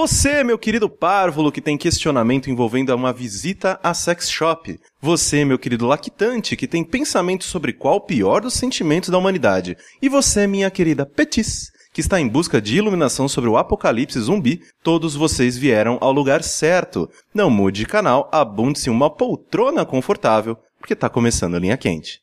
Você, meu querido párvulo, que tem questionamento envolvendo uma visita a sex shop. Você, meu querido lactante, que tem pensamento sobre qual o pior dos sentimentos da humanidade. E você, minha querida Petis, que está em busca de iluminação sobre o apocalipse zumbi, todos vocês vieram ao lugar certo. Não mude de canal, abunde-se uma poltrona confortável, porque tá começando a linha quente.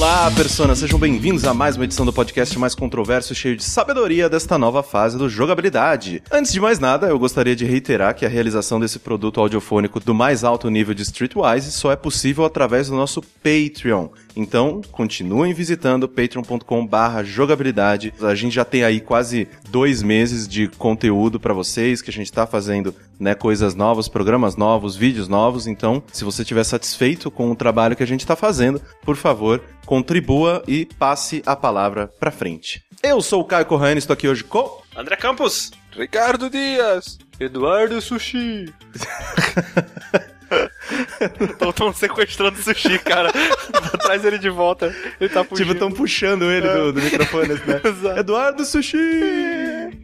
Olá, personas, sejam bem-vindos a mais uma edição do podcast mais controverso cheio de sabedoria desta nova fase do jogabilidade. Antes de mais nada, eu gostaria de reiterar que a realização desse produto audiofônico do mais alto nível de Streetwise só é possível através do nosso Patreon. Então, continuem visitando patreon.com/barra jogabilidade. A gente já tem aí quase dois meses de conteúdo para vocês que a gente está fazendo, né, coisas novas, programas novos, vídeos novos. Então, se você estiver satisfeito com o trabalho que a gente está fazendo, por favor, contribua e passe a palavra para frente. Eu sou o Caio Corrêa, estou aqui hoje com André Campos, Ricardo Dias, Eduardo Sushi. Estão sequestrando o sushi, cara. Traz ele de volta. Ele tá fugindo. Tipo, estão puxando ele do, do microfone, né? Eduardo Sushi!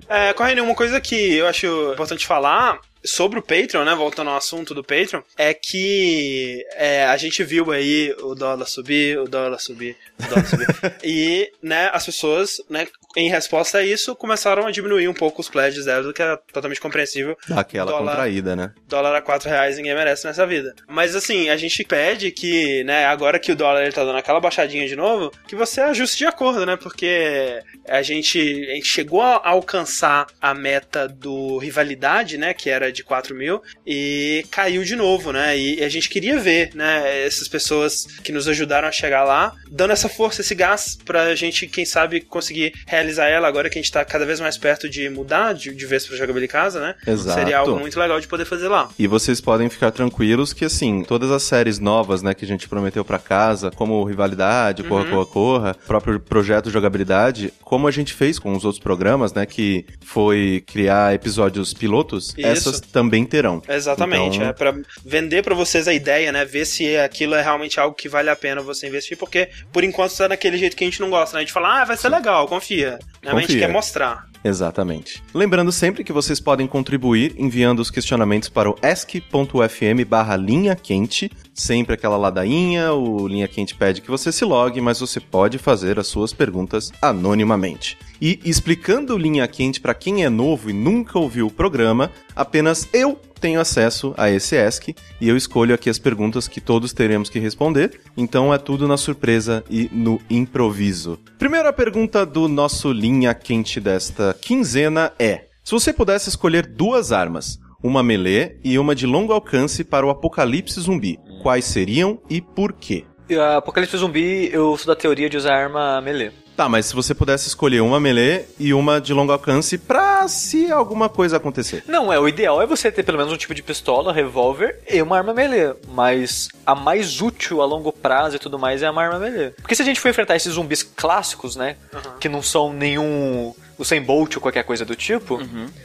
É, Corrêa, uma coisa que eu acho importante falar sobre o Patreon, né, voltando ao assunto do Patreon, é que é, a gente viu aí o dólar subir, o dólar subir, o dólar subir. e, né, as pessoas, né, em resposta a isso, começaram a diminuir um pouco os pledges delas, o que é totalmente compreensível. Aquela Dólar- contraída, né? Dólar a 4 reais ninguém merece nessa vida. Mas assim, a gente pede que, né, agora que o dólar ele tá dando aquela baixadinha de novo, que você ajuste de acordo, né? Porque a gente, a gente chegou a alcançar a meta do rivalidade, né? Que era de 4 mil, e caiu de novo, né? E a gente queria ver, né, essas pessoas que nos ajudaram a chegar lá, dando essa força, esse gás pra gente, quem sabe, conseguir realizar ela agora que a gente tá cada vez mais perto de mudar de, de vez pra jogabilidade casa, né? Exato. Seria algo muito legal de poder fazer lá. E vocês podem ficar tranquilos que, assim, todas as séries novas, né, que a gente prometeu pra casa, como Rivalidade, Corra, Uhum. Corra, Corra, próprio projeto Jogabilidade, como a gente fez com os outros programas, né, que foi criar episódios pilotos, Isso. essas também terão. Exatamente, Então- é para vender pra vocês a ideia, né? Ver se aquilo é realmente algo que vale a pena você investir, porque por enquanto tá daquele jeito que a gente não gosta, né? A gente fala, ah, vai ser legal, confia. Né? Mas a gente Confia. quer mostrar. Exatamente. Lembrando sempre que vocês podem contribuir enviando os questionamentos para o ask.fm barra linha quente, sempre aquela ladainha, o linha quente pede que você se logue, mas você pode fazer as suas perguntas anonimamente. E explicando linha quente para quem é novo e nunca ouviu o programa, apenas eu tenho acesso a esse ask e eu escolho aqui as perguntas que todos teremos que responder, então é tudo na surpresa e no improviso. Primeira pergunta do nosso linha quente desta quinzena é: se você pudesse escolher duas armas, uma melee e uma de longo alcance para o apocalipse zumbi, quais seriam e por quê? E a Apocalipse Zumbi, eu sou da teoria de usar arma melee. Tá, mas se você pudesse escolher uma melee e uma de longo alcance pra se alguma coisa acontecer. Não, é, o ideal é você ter pelo menos um tipo de pistola, revólver e uma arma melee. Mas a mais útil a longo prazo e tudo mais é uma arma melee. Porque se a gente for enfrentar esses zumbis clássicos, né? Que não são nenhum. O sem bolt ou qualquer coisa do tipo,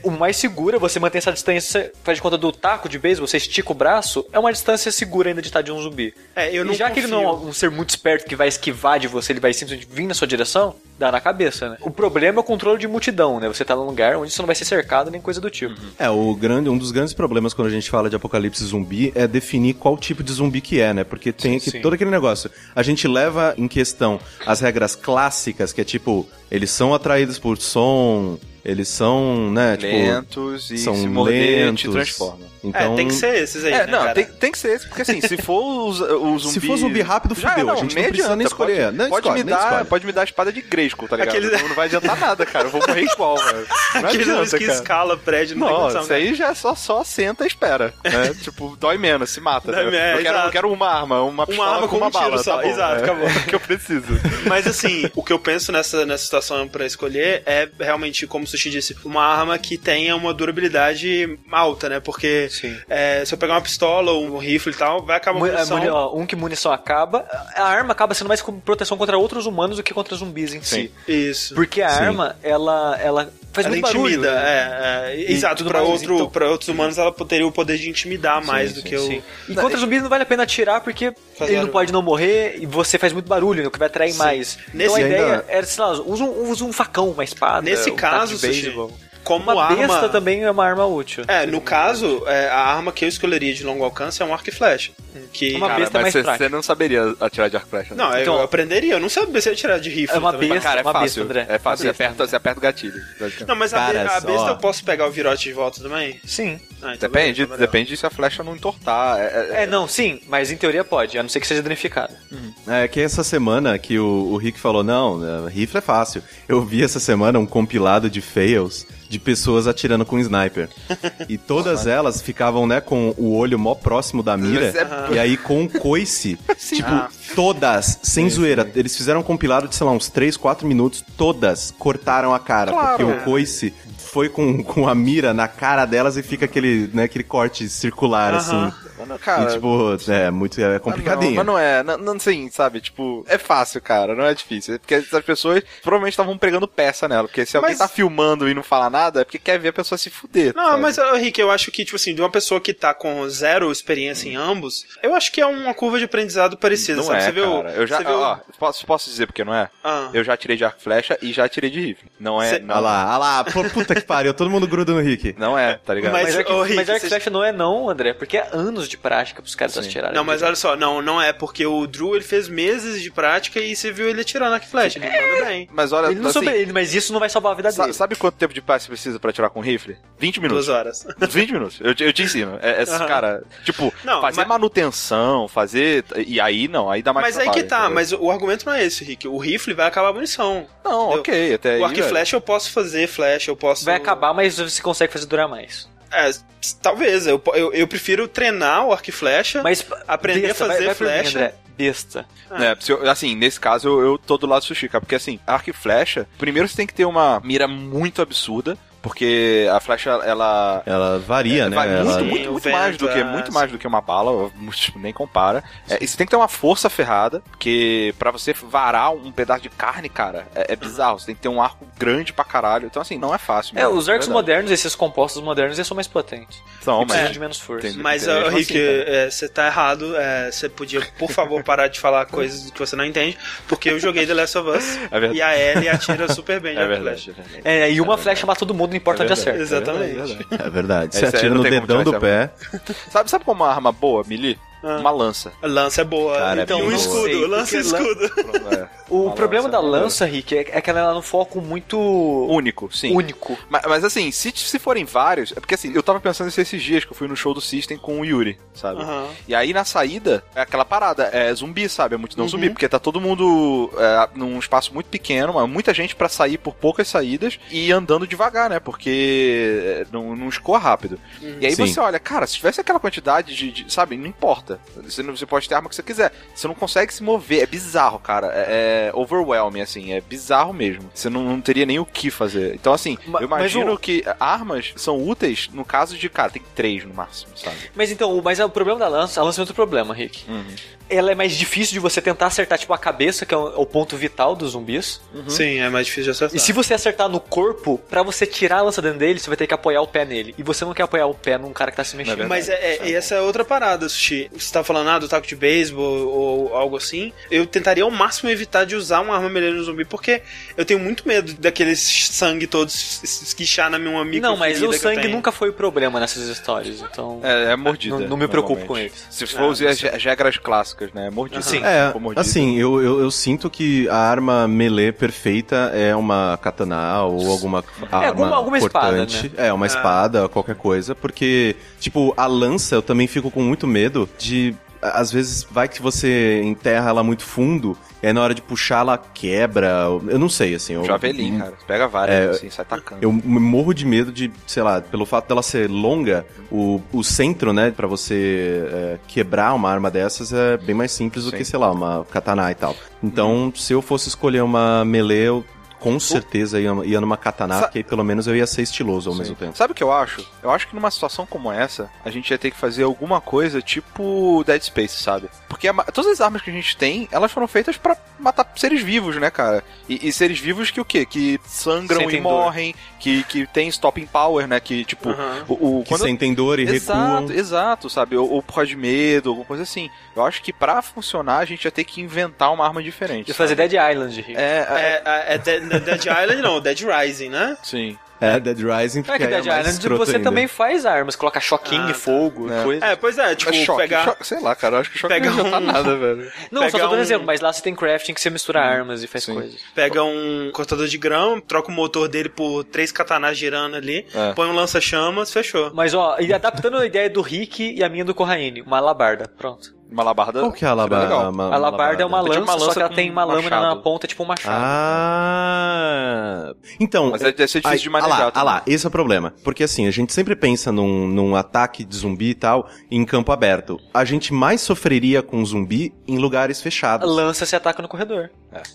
o mais seguro é você manter essa distância, faz de conta do taco de beisebol, você estica o braço, é uma distância segura ainda de estar de um zumbi. É, eu não e já que ele não é confio. um ser muito esperto que vai esquivar de você, ele vai simplesmente vir na sua direção, dá na cabeça, né? O problema é o controle de multidão, né? Você tá num lugar onde você não vai ser cercado nem coisa do tipo. É, o grande, um dos grandes problemas quando a gente fala de apocalipse zumbi é definir qual tipo de zumbi que é, né? Porque tem aqui todo aquele negócio. A gente leva em questão as regras clássicas, que é tipo, eles são atraídos por som, eles são, né, tipo, lentos e são se morder te lentos. transforma. Então, é, tem que ser esses aí, É, né, não, cara? tem, tem que ser esse, porque assim, se for o, o zumbi... Se for zumbi rápido, Já fudeu, é, a gente não precisa nem escolher. Pode, Não pode escolhe, me nem dar, escolhe. pode me dar a espada de Grayskull, tá ligado? Aquele- Não, não vai adiantar nada, cara. Eu vou morrer igual, velho. Não Aqueles adianta, zumbis que cara. escala prédio, não, tem Não, condição, isso aí já é só, só senta e espera, né? tipo, dói menos, se mata. Dói né? menos, eu, quero, eu quero uma arma, uma pistola arma com com uma um bala, só, tá bom, exato, é, acabou. É o que eu preciso. Mas assim, o que eu penso nessa, nessa situação pra escolher é realmente como Sushi disse, uma arma que tenha uma durabilidade alta, né? Porque Sim. é, se eu pegar uma pistola ou um rifle e tal, vai acabar a Mu- a munição. muni- ó, um que munição acaba, a arma acaba sendo mais como proteção contra outros humanos do que contra zumbis em si. Isso. Porque a Sim. arma, ela, ela faz ela muito barulho. intimida, né? é, é, E exato. mais, outro, então- pra outros humanos ela teria o poder de intimidar mais do que o. Sim. E contra zumbis não vale a pena atirar porque Faz ele não barulho. pode não morrer e você faz muito barulho, né, o que vai atrair mais. Nesse então a ainda- ideia era, sei lá, usa um, usa um facão, uma espada. Nesse um caso, como Uma arma. besta também é uma arma útil. É, no caso, é, a arma que eu escolheria de longo alcance é um arco e flecha. Que. Uma Cara, besta é mas mais você, não saberia atirar de arco e flecha. né? Não, eu- Então- eu aprenderia. Eu não sabia se eu ia tirar de rifle. É uma também. besta. Cara, é uma fácil. besta, André. É fácil, Uma você besta. aperta, você aperta o gatilho. Não, mas a, Cara, a besta só- eu posso pegar o virote de volta também? Sim. Ah, então Depende, beleza, valeu. depende se a flecha não entortar. É, é- É, não, sim, mas em teoria pode, a não ser que seja danificada. É que essa semana que o, o Rick falou, não, é, rifle é fácil. Eu vi essa semana um compilado de fails de pessoas atirando com sniper. E todas elas ficavam, né, com o olho mó próximo da mira. É- E aí com o coice, tipo, Ah. todas, sem zoeira. Eles fizeram um compilado de, sei lá, uns 3, 4 minutos, todas cortaram a cara. Claro. Porque o coice foi com, com a mira na cara delas e fica aquele, né, aquele corte circular, assim. Mano, cara, e, tipo, é muito é complicadinho. Mas não, mas não é, não, não assim, sabe? Tipo, é fácil, cara, não é difícil. É Porque as pessoas provavelmente estavam pregando peça nela. Porque se alguém Mas- tá filmando e não fala nada, é porque quer ver a pessoa se fuder. Não, sabe? mas, Rick, eu acho que, tipo assim, de uma pessoa que tá com zero experiência em ambos, eu acho que é uma curva de aprendizado parecida, Não sabe? é, você viu? cara. Eu já, você viu- ó, posso, posso dizer porque não é? Ah. Eu já tirei de arco e flecha e já tirei de rifle. Não é, Cê- não, Olha lá, olha lá, pô, puta que pariu, todo mundo gruda no Rick. não é, tá ligado? Mas- Mas, arco, ô, Rick, mas arco e vocês- flecha não é não, André, porque é anos de prática pros caras atirarem. Não, mas olha só, não, não é, porque o Drew ele fez meses de prática e você viu ele atirando arco e flecha, ele manda bem. Mas olha, Ele não assim, soube- ele- mas isso não vai salvar a vida sa- dele. sabe quanto tempo de paz você precisa pra atirar com rifle? 20 minutos. Duas horas. 20 minutos. Eu, te- eu te ensino. É, é, Aham. Cara, tipo, Não, fazer mas- manutenção, fazer. E aí não, aí dá mais Mas aí trabalho, que tá, entendeu? mas o argumento não é esse, Rick. O rifle vai acabar a munição. Não, entendeu? ok, até aí. o arco e flecha eu posso fazer flecha, eu posso. Vai acabar, mas você consegue fazer durar mais. É, talvez. Eu, eu, eu prefiro treinar o arco e flecha. Mas Aprender besta, a fazer vai, vai mim, flecha. André. Besta. É, se eu- assim, nesse caso eu, eu tô do lado do sushi, cara, porque assim, arco e flecha, primeiro você tem que ter uma mira muito absurda, porque a flecha, ela. Ela varia, né? Vai Ela- muito, muito, mais do que é, muito mais do que uma bala, tipo, nem compara. É, e você tem que ter uma força ferrada, porque pra você varar um pedaço de carne, cara, é, é bizarro. Você tem que ter um arco grande pra caralho. Então, assim, não é fácil. É, mano, os arcos verdade. modernos, esses compostos modernos, eles são mais potentes. São, precisam mas. de menos força. Entendi. Mas, Mesmo assim, Rick, cara. é, você tá errado. é, Você podia, por favor, parar de falar coisas que você não entende, porque eu joguei The Last of Us É verdade. e a Ellie atira super bem É e é verdade. É, e uma flecha mata todo mundo, não importa É onde acerta. é Exatamente. é verdade. É verdade. Você Esse aí atira no dedão do pé. Sabe, sabe como uma arma boa, melee? Ah. Uma lança. Lança é boa. Cara, é então, bem um boa. escudo, lança e lan- escudo. É. O Uma problema lança da é lança, Rick, é, é que ela é num foco muito Único, sim. único. Mas, mas, assim, se, se forem vários, é porque assim, eu tava pensando nisso esses dias que eu fui no show do System com o Yuri, sabe? Aham. E aí na saída, é aquela parada, é zumbi, sabe? É multidão Uhum. zumbi, porque tá todo mundo é, num espaço muito pequeno, mas muita gente pra sair por poucas saídas e andando devagar, né? Porque é, não, não escoa rápido. E aí Sim. você olha, cara, se tivesse aquela quantidade de, de- sabe, não importa. Você, não- você pode ter a arma que você quiser. Você não consegue se mover, é bizarro, cara. É, é overwhelming, assim, é bizarro mesmo. Você não, não teria nem o que fazer. Então, assim, Ma- eu imagino o- que armas são úteis no caso de, cara, tem três no máximo, sabe? Mas então, o- mas o problema da lança, a lança é outro problema, Rick. Ela é mais difícil de você tentar acertar, tipo, a cabeça, que é o, é o ponto vital dos zumbis. Sim, é mais difícil de acertar. E se você acertar no corpo, pra você tirar a lança dentro dele, você vai ter que apoiar o pé nele. E você não quer apoiar o pé num cara que tá se mexendo. Mas é, é- e essa é outra parada, Sushi. Você tá falando ah, do taco de beisebol ou algo assim. Eu tentaria ao máximo evitar de usar uma arma melee no zumbi, porque eu tenho muito medo daqueles sangue todos es- esquichar na minha amiga. não, mas o sangue nunca foi o problema nessas histórias, então... É, é mordida. Não- não me preocupo com eles. Se Ah, for usar não as, sei. as regras clássicas, né? É mordida. Sim. É, mordida. assim, eu, eu, eu sinto que a arma melee perfeita é uma katana ou alguma arma alguma- alguma espada, cortante. É, uma espada, qualquer coisa, porque, tipo, a lança eu também fico com muito medo de... Às vezes vai que você enterra ela muito fundo, e aí na hora de puxar ela quebra. Eu não sei, assim. Eu, Javelin, cara. Pega várias, É, assim, sai tacando. Eu morro de medo de, sei lá, pelo fato dela ser longa, o, o centro, né, pra você é, quebrar uma arma dessas é bem mais simples do Sim. que, sei lá, uma katana e tal. Então, se eu fosse escolher uma melee, eu com certeza ia, ia numa katana, Sa- porque aí pelo menos eu ia ser estiloso ao Sim. mesmo tempo. Sabe o que eu acho? Eu acho que numa situação como essa, a gente ia ter que fazer alguma coisa tipo Dead Space, sabe? Porque a todas as armas que a gente tem, elas foram feitas pra matar seres vivos, né, cara? E, e seres vivos que o quê? Que sangram Sentem e dor. morrem, que, que tem stopping power, né? Que, tipo, o, o- Que sentem dor e recuam. Exato, exato, sabe? Ou, ou por causa de medo, alguma coisa assim. Eu acho que pra funcionar, a gente ia ter que inventar uma arma diferente. De fazer? Dead Island, Rick. É, é, É, é, é Dead, Dead Island, não, Dead Rising, né? sim. É, Dead Rising, É porque que é Dead mais Island você ainda. também faz armas, coloca choquinho, Ah, tá. fogo, É. coisa. É, pois é, tipo, choque, pegar... choque- sei lá, cara, eu acho que choque Pega não um- nada, velho. Não, só pegar tô dando um- exemplo, mas lá você tem crafting que você mistura armas e faz Sim. coisas. Pega um cortador de grão, troca o motor dele por três katanas girando ali, É. põe um lança-chamas, fechou. Mas ó, e adaptando a ideia do Rick e a minha do Corraine, uma alabarda, pronto. Uma labarda. Qual que é a alabarda? A alabarda é uma É tipo lança, uma só lança que ela tem uma lâmina machado. na ponta, tipo um machado. Ah. Então. Mas deve ser difícil aí- de manejar Ah lá, ah lá, esse é o problema. Porque assim, a gente sempre pensa num, num ataque de zumbi e tal em campo aberto. A gente mais sofreria com zumbi em lugares fechados. Lança se ataca no corredor.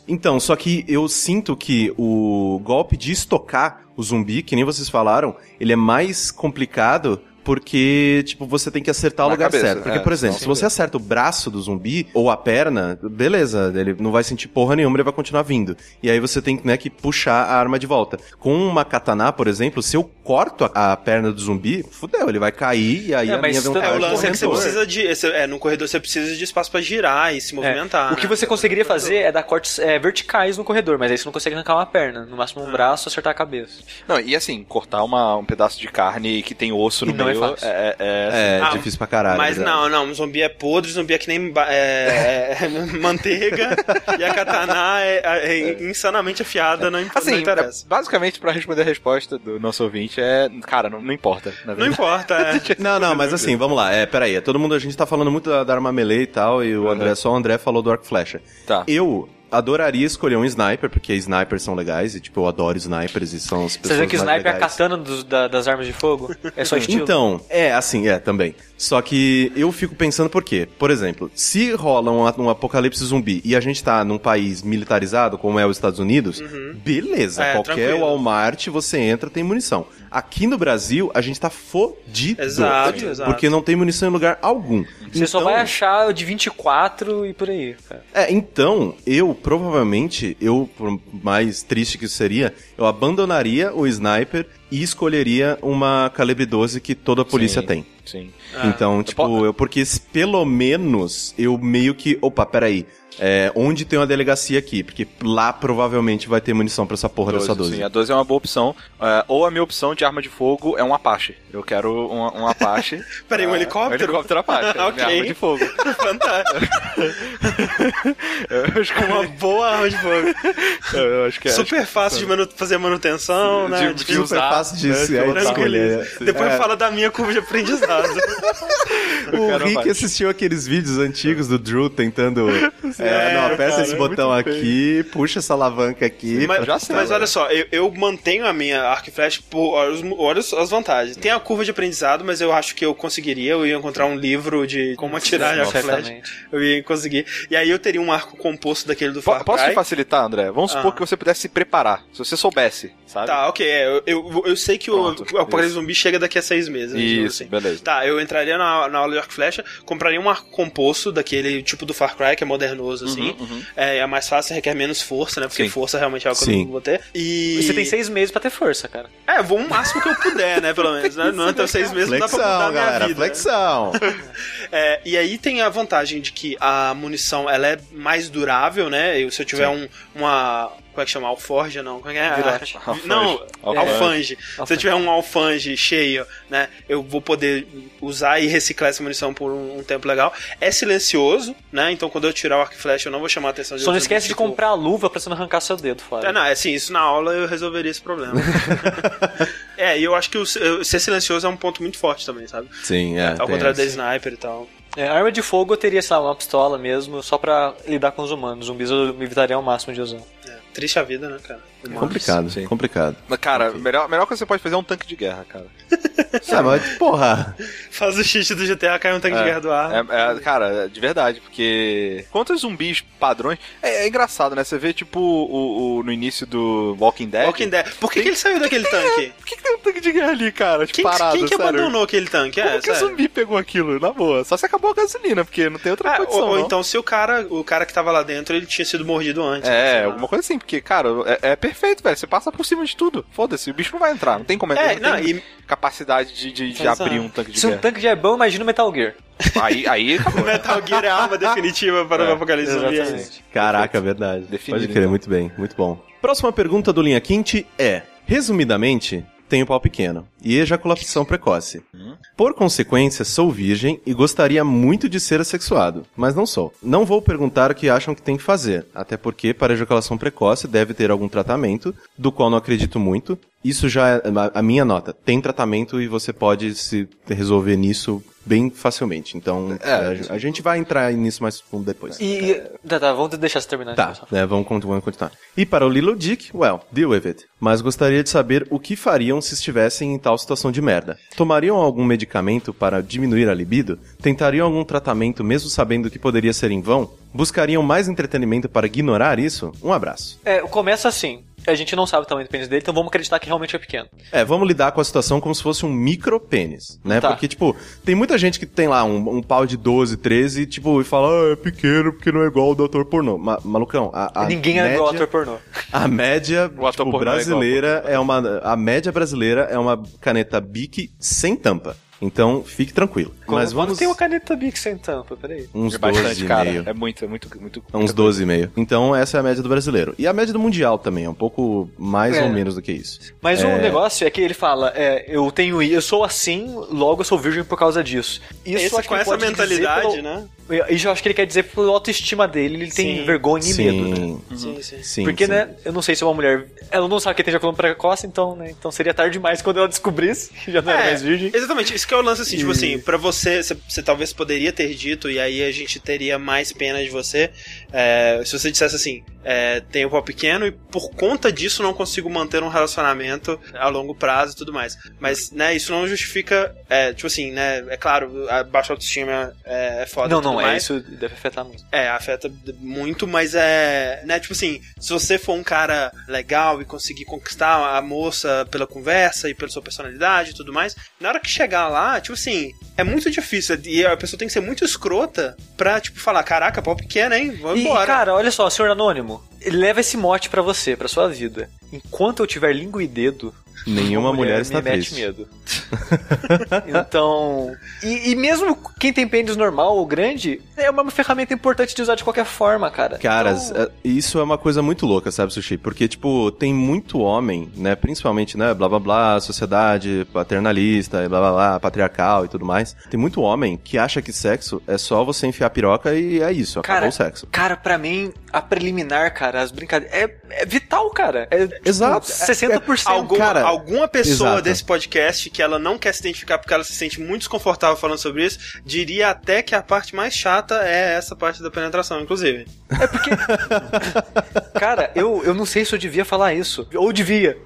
Então, só que eu sinto que o golpe de estocar o zumbi, que nem vocês falaram, ele é mais complicado porque, tipo, você tem que acertar o Na lugar cabeça, certo. Porque, é, por exemplo, se você acerta o braço do zumbi ou a perna, beleza, ele não vai sentir porra nenhuma, ele vai continuar vindo. E aí você tem né, que puxar a arma de volta. Com uma katana, por exemplo, se eu corto a, a perna do zumbi, fudeu, ele vai cair e aí É, a mas minha É, o Cara, lance é que você corredor. precisa de. esse- é, no corredor você precisa de espaço pra girar e se movimentar. É. O que você conseguiria fazer é dar cortes é, verticais no corredor, mas aí você não consegue arrancar uma perna. No máximo um braço, acertar a cabeça. Não, e assim, cortar uma, um pedaço de carne que tem osso E no não é meio fácil. é, é, É, Ah, difícil pra caralho. Mas não, não, zumbi é podre, zumbi é que nem é, é, manteiga e a katana é, é insanamente afiada, não, imp- não Assim, interessa. basicamente, pra responder a resposta do nosso ouvinte, é. Cara, não, não importa. Na Não importa, é. Não, não, mas assim, vamos lá. É, peraí. Todo mundo, a gente tá falando muito da, da arma melee e tal, e o André, só o André falou do arco flecha. Tá. Eu adoraria escolher um sniper, porque snipers são legais, e tipo, eu adoro snipers e são as Você pessoas vê que o mais sniper é a legais. katana dos- da- das armas de fogo? É só estilo? Então, é, assim, é, também. Só que eu fico pensando por quê? Por exemplo, se rola um, um apocalipse zumbi e a gente tá num país militarizado, como é os Estados Unidos, beleza, É, qualquer tranquilo. Walmart você entra, tem munição. Aqui no Brasil, a gente tá fodido. Exato, exato. Porque não tem munição em lugar algum. Você só Então- vai achar o de 24 e por aí, cara. É, então, eu provavelmente, eu, por mais triste que isso seria, eu abandonaria o sniper e escolheria uma calibre 12 que toda a polícia Sim, tem. Sim. Então, tipo, eu, porque pelo menos eu meio que. Opa, peraí. É, onde tem uma delegacia aqui? Porque lá provavelmente vai ter munição pra essa porra dessa 12. Sim, a 12 é uma boa opção. É, ou a minha opção de arma de fogo é um Apache. Eu quero um, um Apache. Peraí, um Ah, helicóptero? Um helicóptero Apache. é Ok. Minha arma de fogo. Fantástico. Eu acho que, Uma boa arma de fogo. eu acho que é. Super fácil de manu- fazer manutenção, né? De- De- de Super usar, fácil de, né, é, de botar. escolher. Tranquilo. Depois É. fala da minha curva de aprendizado. O Rick assistiu aqueles vídeos antigos do Drew tentando. É, não, aperta cara, esse é botão aqui, puxa essa alavanca aqui. Mas, Já sei, mas né? olha só, eu, eu mantenho a minha arco e flecha por olha, as vantagens. Tem a curva de aprendizado, mas eu acho que eu conseguiria. Eu ia encontrar um livro de como atirar arco e flecha. Eu ia conseguir. E aí eu teria um arco composto daquele do Far Posso te facilitar, André? Vamos supor Ah. que você pudesse se preparar. Se você soubesse, sabe? Tá, ok. é, Eu, eu, eu sei que o, Pronto, o Apocalipse isso. Zumbi chega daqui a seis meses. né, Isso, assim. beleza. Tá, eu entraria na, na aula de arco e flecha, compraria um arco composto daquele tipo do Far Cry, que é modernoso, assim. É, é mais fácil, requer menos força, né? Porque Sim. força realmente é algo que eu Sim. não vou ter. E... E você tem seis meses pra ter força, cara. É, vou o máximo que eu puder, né? Pelo menos, né? Não até seis meses não dá pra mudar Flexão, a minha galera, vida. né? flexão. É, e aí tem a vantagem de que a munição ela é mais durável, né? Eu, se eu tiver um, uma. Como é que chama? Alforja, não? Como é que é? Virote. Não, Alfange. alfange. Se eu tiver um alfange cheio, né? Eu vou poder usar e reciclar essa munição por um, um tempo legal. É silencioso, né? Então quando eu tirar o arco e flecha, eu não vou chamar a atenção de Só não esquece de tipo- comprar a luva pra você não arrancar seu dedo fora. É, não, é assim, isso na aula eu resolveria esse problema. é, e eu acho que o, ser silencioso é um ponto muito forte também, sabe? Sim, é. Ao contrário da sniper e tal. É, arma de fogo eu teria, sei lá, uma pistola mesmo, só pra lidar com os humanos. Zumbis eu me evitaria ao máximo de usar. Triste a vida, né, cara? Humanos. Complicado, Sim. complicado. Mas, cara, melhor, melhor coisa que você pode fazer é um tanque de guerra, cara. Ah, mas, porra. Faz o cheat do GTA, cai um tanque de guerra do ar. É, é, cara, de verdade, porque quantos zumbis padrões. É, é engraçado, né? Você vê, tipo, o, o- no início do Walking Dead. Walking Dead. Por que, que ele saiu daquele tanque? Por que, que tem um tanque de guerra ali, cara? Tipo, Quem, parado, quem que sério? abandonou aquele tanque? Como É, que o sério. zumbi pegou aquilo? Na boa. Só se acabou a gasolina, porque não tem outra Ah, condição. ou, ou não. então se o cara, o cara que tava lá dentro, ele tinha sido mordido antes. É, lá. alguma coisa assim, porque, cara, é, é perfeito, velho. Você passa por cima de tudo. Foda-se, o bicho não vai entrar. Não tem como entrar. É, não, tem e capacidade de, de, de abrir um tanque de Se um guerra. tanque já é bom, imagina o Metal Gear. Aí, aí acabou. Metal Gear é a arma definitiva para o É, apocalipse zumbi. exatamente. Caraca, verdade. Definido, Pode crer, então. muito bem, muito bom. Próxima pergunta do Linha Quente é: resumidamente, tenho pau pequeno e ejaculação precoce. Por consequência, sou virgem e gostaria muito de ser assexuado, mas não sou. Não vou perguntar o que acham que tem que fazer, até porque para ejaculação precoce deve ter algum tratamento, do qual não acredito muito. Isso já é a- minha nota. Tem tratamento e você pode se resolver nisso bem facilmente. Então, É. a, a gente vai entrar nisso mais fundo depois. E. Tá, tá, vamos deixar você terminar. Tá, então, né, vamos, continuar, vamos continuar. E para o Lilo Dick, well, deal with it. Mas gostaria de saber o que fariam se estivessem em tal situação de merda. Tomariam algum medicamento para diminuir a libido? Tentariam algum tratamento mesmo sabendo que poderia ser em vão? Buscariam mais entretenimento para ignorar isso? Um abraço. É, começa assim. A gente não sabe o tamanho do pênis dele, então vamos acreditar que realmente é pequeno. É, vamos lidar com a situação como se fosse um micro pênis, né? Tá. Porque, tipo, tem muita gente que tem lá um, um pau de 12, 13 e, tipo, e fala, ah, é pequeno porque não é igual ao do ator pornô. Ma malucão, a, a Ninguém média... é igual ator pornô. A média tipo, pornô é brasileira é, uma. A média brasileira é uma caneta Bic sem tampa. Então, fique tranquilo. Mas Quando vamos. tem uma caneta Bic sem tampa, peraí. Uns É bastante, 12 e cara. meio. É muito, é muito, muito. Uns 12 e meio. Então, essa é a média do brasileiro. E a média do mundial também, é um pouco mais É. ou menos do que isso. Mas É. o negócio é que ele fala, é, eu tenho, eu sou assim, logo eu sou virgem por causa disso. Isso Esse, eu acho que com essa mentalidade, pelo- né? Isso eu acho que ele quer dizer pela autoestima dele, ele tem Sim. vergonha e medo, né? Sim, Sim, sim. sim. Porque, sim. né, eu não sei se uma mulher. Ela não sabe que tem ejaculação precoce, então, né? Então seria tarde demais quando ela descobrisse que já não era É, mais virgem. Exatamente, isso que é o lance assim, tipo assim, pra você, você, talvez poderia ter dito, e aí a gente teria mais pena de você, é, se você dissesse assim, é, tenho um pau pequeno e por conta disso não consigo manter um relacionamento a longo prazo e tudo mais. Mas, né, isso não justifica, é, tipo assim, né, é claro, a baixa autoestima é, é foda Não, e não, é isso deve afetar muito. É, afeta muito, mas é. Né, tipo assim, se você for um cara legal e conseguir conquistar a moça pela conversa e pela sua personalidade e tudo mais, na hora que chegar lá, tipo assim, é muito difícil. E a pessoa tem que ser muito escrota pra, tipo, falar: caraca, pau pequeno, hein? Vamos E, embora. cara, olha só, senhor Anônimo, leva esse mote pra você, pra sua vida. Enquanto eu tiver língua e dedo, Nenhuma uma mulher, me está mete triste. medo. então. E, e mesmo quem tem pênis normal ou grande, é uma ferramenta importante de usar de qualquer forma, cara. Caras, Então, é- isso é uma coisa muito louca, sabe, Sushi? Porque, tipo, tem muito homem, né? Principalmente, né? Blá blá blá, sociedade paternalista, blá blá blá, patriarcal e tudo mais. Tem muito homem que acha que sexo é só você enfiar a piroca e é isso, acabou Cara, o sexo. Cara, pra mim, a preliminar, cara, as brincadeiras. É, é vital, cara. É, tipo, Exato. 60%. Alguma, cara, alguma pessoa exato. desse podcast que ela não quer se identificar porque ela se sente muito desconfortável falando sobre isso, diria até que a parte mais chata é essa parte da penetração, inclusive. Cara, eu, eu não sei se eu devia falar isso. Ou devia.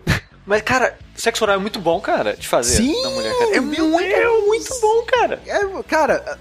Mas, cara, sexo oral é muito bom, cara, de fazer Sim, na mulher, cara. É muito, é muito bom, cara. É, cara,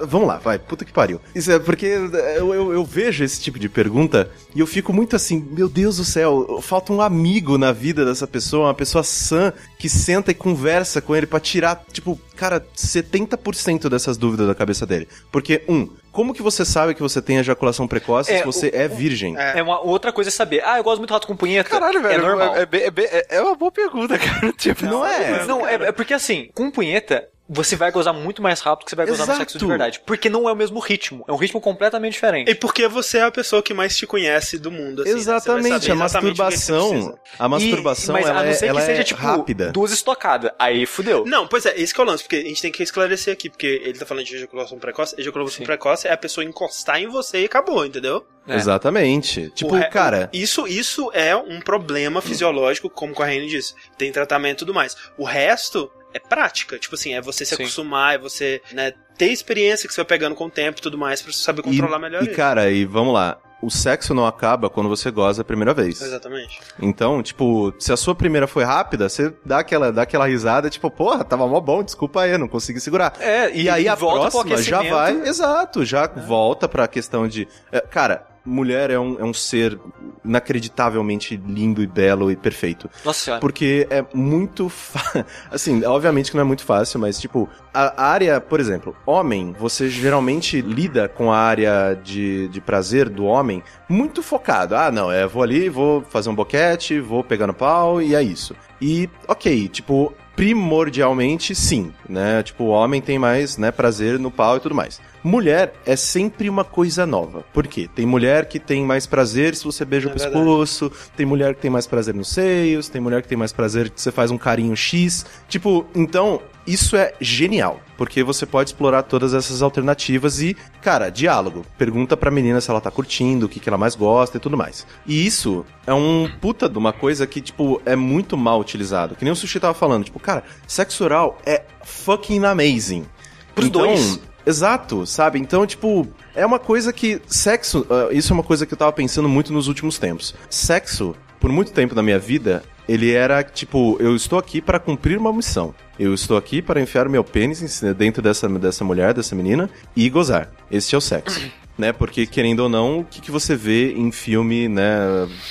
vamos lá, vai, puta que pariu. Isso é porque eu, eu, eu vejo esse tipo de pergunta e eu fico muito assim, meu Deus do céu, falta um amigo na vida dessa pessoa, uma pessoa sã que senta e conversa com ele pra tirar, tipo, cara, 70% dessas dúvidas da cabeça dele. Porque, um, como que você sabe que você tem ejaculação precoce É, se você o- é virgem? É uma outra coisa é saber. Ah, eu gosto muito de rato com punheta. Caralho, velho. É normal. É, é é- é uma boa pergunta, cara. Tipo, Não é? Não, é, é porque assim, com punheta, você vai gozar muito mais rápido que você vai gozar no Exato. sexo de verdade. Porque não é o mesmo ritmo. É um ritmo completamente diferente. E porque você é a pessoa que mais te conhece do mundo, assim, né? Exatamente, saber a masturbação, a masturbação, E- mas ela, a não ser é, ela que seja, é tipo, rápida. duas estocadas. Aí fudeu. Não, pois é, esse que é o lance, porque a gente tem que esclarecer aqui, porque ele tá falando de ejaculação precoce. Ejaculação Sim. precoce é a pessoa encostar em você e acabou, entendeu? É. Exatamente. Tipo, O re- cara, Isso, isso é um problema fisiológico, como o Raine disse. Tem tratamento e tudo mais. O resto é prática. Tipo assim, é você se Sim. acostumar, é você né, ter experiência que você vai pegando com o tempo e tudo mais pra você saber E, controlar melhor e isso. cara, e vamos lá. o sexo não acaba quando você goza a primeira vez. Exatamente. Então, tipo, se a sua primeira foi rápida, você dá aquela, dá aquela risada, tipo, porra, tava mó bom, desculpa aí, não consegui segurar. É, E, aí a próxima já vai, exato, já volta pra questão de, é, cara, mulher é um, é um ser inacreditavelmente lindo e belo e perfeito. Nossa senhora. Porque é muito. Fa... Assim, obviamente que não é muito fácil, mas, tipo, a área, por exemplo, homem, você geralmente lida com a área de, de prazer do homem muito focado. Ah, não, é, vou ali, vou fazer um boquete, vou pegar no pau e é isso. E, ok, tipo. Primordialmente, sim, né? Tipo, o homem tem mais, né, prazer no pau e tudo mais. Mulher é sempre uma coisa nova. Por quê? Tem mulher que tem mais prazer se você beija É o pescoço, tem mulher que tem mais prazer nos seios, tem mulher que tem mais prazer que você faz um carinho X. Tipo, então, isso é genial, porque você pode explorar todas essas alternativas e, cara, diálogo. Pergunta pra menina se ela tá curtindo, o que, que ela mais gosta e tudo mais. E isso é um puta de uma coisa que, tipo, é muito mal utilizado. Que nem o Sushi tava falando, tipo, cara, sexo oral é fucking amazing. Pros dois. Exato, sabe? Então, tipo, é uma coisa que. Sexo. ah, isso é uma coisa que eu tava pensando muito nos últimos tempos. Sexo, por muito tempo na minha vida, ele era tipo: eu estou aqui para cumprir uma missão. Eu estou aqui para enfiar meu pênis dentro dessa, dessa mulher, dessa menina, e gozar. Esse é o sexo. Né, porque, querendo ou não, o que, que você vê em filme, né,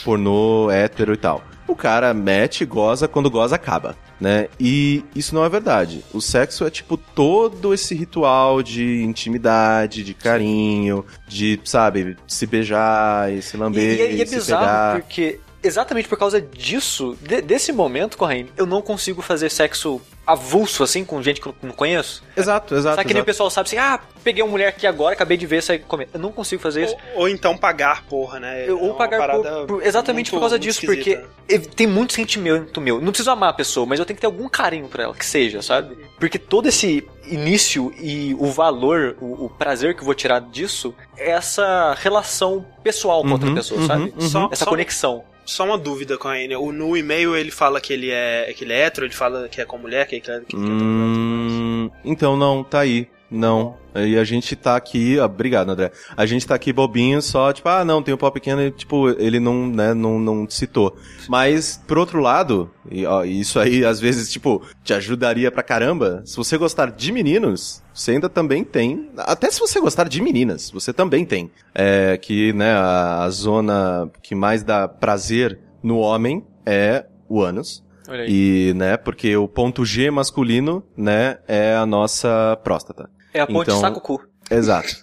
pornô, hétero e tal? O cara mete, goza, quando goza, acaba, né? E isso não é verdade. O sexo é, tipo, todo esse ritual de intimidade, de carinho, de, sabe, se beijar e se E, lamber e, é- e é se bizarro pegar. porque exatamente por causa disso, de- desse momento, Corraine, eu não consigo fazer sexo avulso assim com gente que eu não conheço. Exato, exato. Sabe que nem o exato. pessoal sabe assim, ah, peguei uma mulher aqui agora, acabei de ver, sair comer. Eu não consigo fazer isso. Ou, ou então pagar, porra, né? É ou uma pagar por- por- exatamente por muito- causa muito disso, porque esquisita. tem muito sentimento meu. Não preciso amar a pessoa, mas eu tenho que ter algum carinho por ela, que seja, sabe? Porque todo esse início e o valor, o, o prazer que eu vou tirar disso é essa relação pessoal com outra Uhum, pessoa, uhum, sabe? uhum. Só- Essa só- conexão. Só uma dúvida com a Anya. O, no e-mail ele fala que ele é que ele é hétero, ele fala que é com mulher, que, é- que, que, que é Hum, então não, tá aí. Não. E a gente tá aqui. obrigado, André. A gente tá aqui bobinho, só, tipo, ah, não, tem o pau pequeno, e, tipo, ele não, né, não, não citou. Mas, por outro lado, e, ó, isso aí, às vezes, tipo, te ajudaria pra caramba. Se você gostar de meninos, você ainda também tem. Até se você gostar de meninas, você também tem. É que, né, a, a zona que mais dá prazer no homem é o ânus. E, né, porque o ponto G masculino, né, é a nossa próstata. É a ponte então- saco-cu. Exato.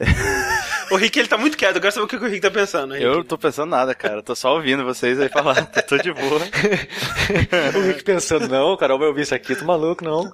O Rick ele tá muito quieto, eu quero saber o que o Rick tá pensando. Rick. Eu não tô pensando nada, cara. Eu tô só ouvindo vocês aí falar. Tô, de boa. O Rick pensando, não, o Carol vai ouvir isso aqui, tô maluco, não.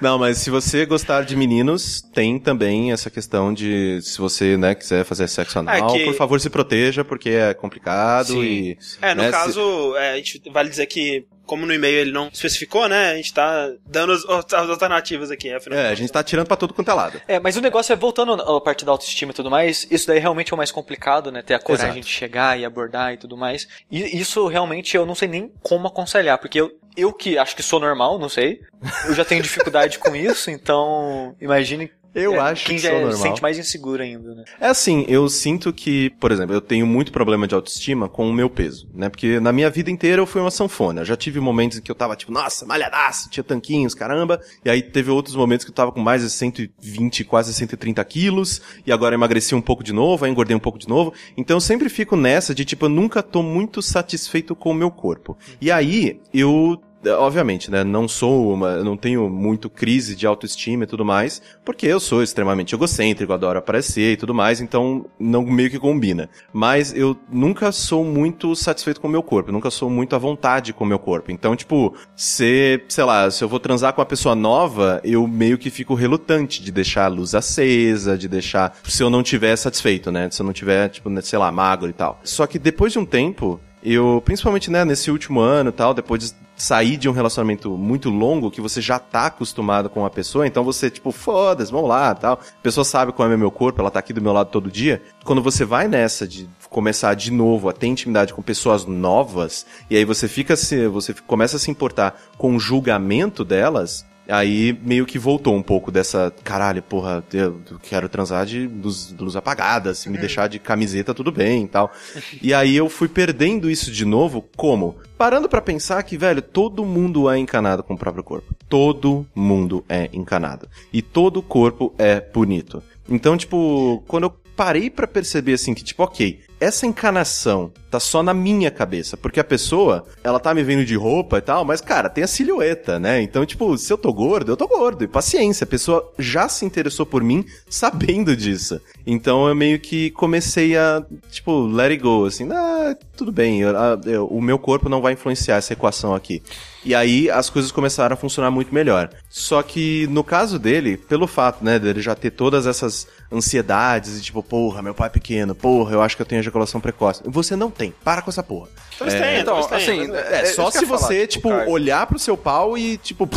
Não, mas se você gostar de meninos, tem também essa questão de se você, né, quiser fazer sexo anal, É que- por favor se proteja, porque é complicado Sim, e... É, no né, se- caso, é, a gente vale dizer que, como no e-mail ele não especificou, né? A gente tá dando as, as alternativas aqui, afinal. É, a gente tá tirando pra todo quanto é lado. É, mas o negócio é, voltando à parte da autoestima e tudo mais, isso daí realmente é o mais complicado, né? Ter a coragem Exato. de chegar e abordar e tudo mais. E isso realmente eu não sei nem como aconselhar, porque eu, eu que acho que sou normal, não sei, eu já tenho dificuldade com isso, então imagine Eu é, acho quem que já sou se normal. sente mais inseguro ainda, né? É assim, eu sinto que, por exemplo, eu tenho muito problema de autoestima com o meu peso, né? Porque na minha vida inteira eu fui uma sanfona. Já tive momentos em que eu tava tipo, nossa, malhadaço, tinha tanquinhos, caramba. E aí teve outros momentos que eu tava com mais de 120, quase 130 quilos. E agora emagreci um pouco de novo, aí engordei um pouco de novo. Então eu sempre fico nessa de tipo, eu nunca tô muito satisfeito com o meu corpo. E aí eu obviamente, né, não sou uma, não tenho muito crise de autoestima e tudo mais, porque eu sou extremamente egocêntrico, adoro aparecer e tudo mais, então não meio que combina. Mas eu nunca sou muito satisfeito com o meu corpo, nunca sou muito à vontade com o meu corpo. Então, tipo, se, sei lá, se eu vou transar com uma pessoa nova, eu meio que fico relutante de deixar a luz acesa, de deixar, se eu não tiver satisfeito, né, se eu não tiver, tipo, né, sei lá, magro e tal. Só que depois de um tempo, eu, principalmente, né, nesse último ano e tal, depois de sair de um relacionamento muito longo, que você já tá acostumado com a pessoa, então você, tipo, foda-se, vamos lá, tal. A pessoa sabe qual é meu corpo, ela tá aqui do meu lado todo dia. Quando você vai nessa de começar de novo a ter intimidade com pessoas novas, e aí você fica se, você começa a se importar com o julgamento delas, Aí meio que voltou um pouco dessa, caralho, porra, eu quero transar de luz, luz apagada, se me deixar de camiseta tudo bem e tal. e aí eu fui perdendo isso de novo, como? Parando pra pensar que, velho, todo mundo é encanado com o próprio corpo. Todo mundo é encanado. E todo corpo é bonito. Então, tipo, quando eu parei pra perceber assim que, tipo, ok, essa encanação tá só na minha cabeça, porque a pessoa, ela tá me vendo de roupa e tal, mas, cara, tem a silhueta, né? Então, tipo, se eu tô gordo, eu tô gordo. E paciência, a pessoa já se interessou por mim sabendo disso. Então eu meio que comecei a, tipo, let it go, assim, ah, tudo bem, eu, eu, o meu corpo não vai influenciar essa equação aqui. E aí as coisas começaram a funcionar muito melhor. Só que no caso dele, pelo fato, né, dele já ter todas essas ansiedades e tipo, porra, meu pai é pequeno, porra, eu acho que eu tenho ejaculação precoce. Você não tem. Para com essa porra. Têm, Então, todos têm, assim, mas- É, só isso que se ia falar, você, tipo, tipo, cara. olhar pro seu pau e, tipo,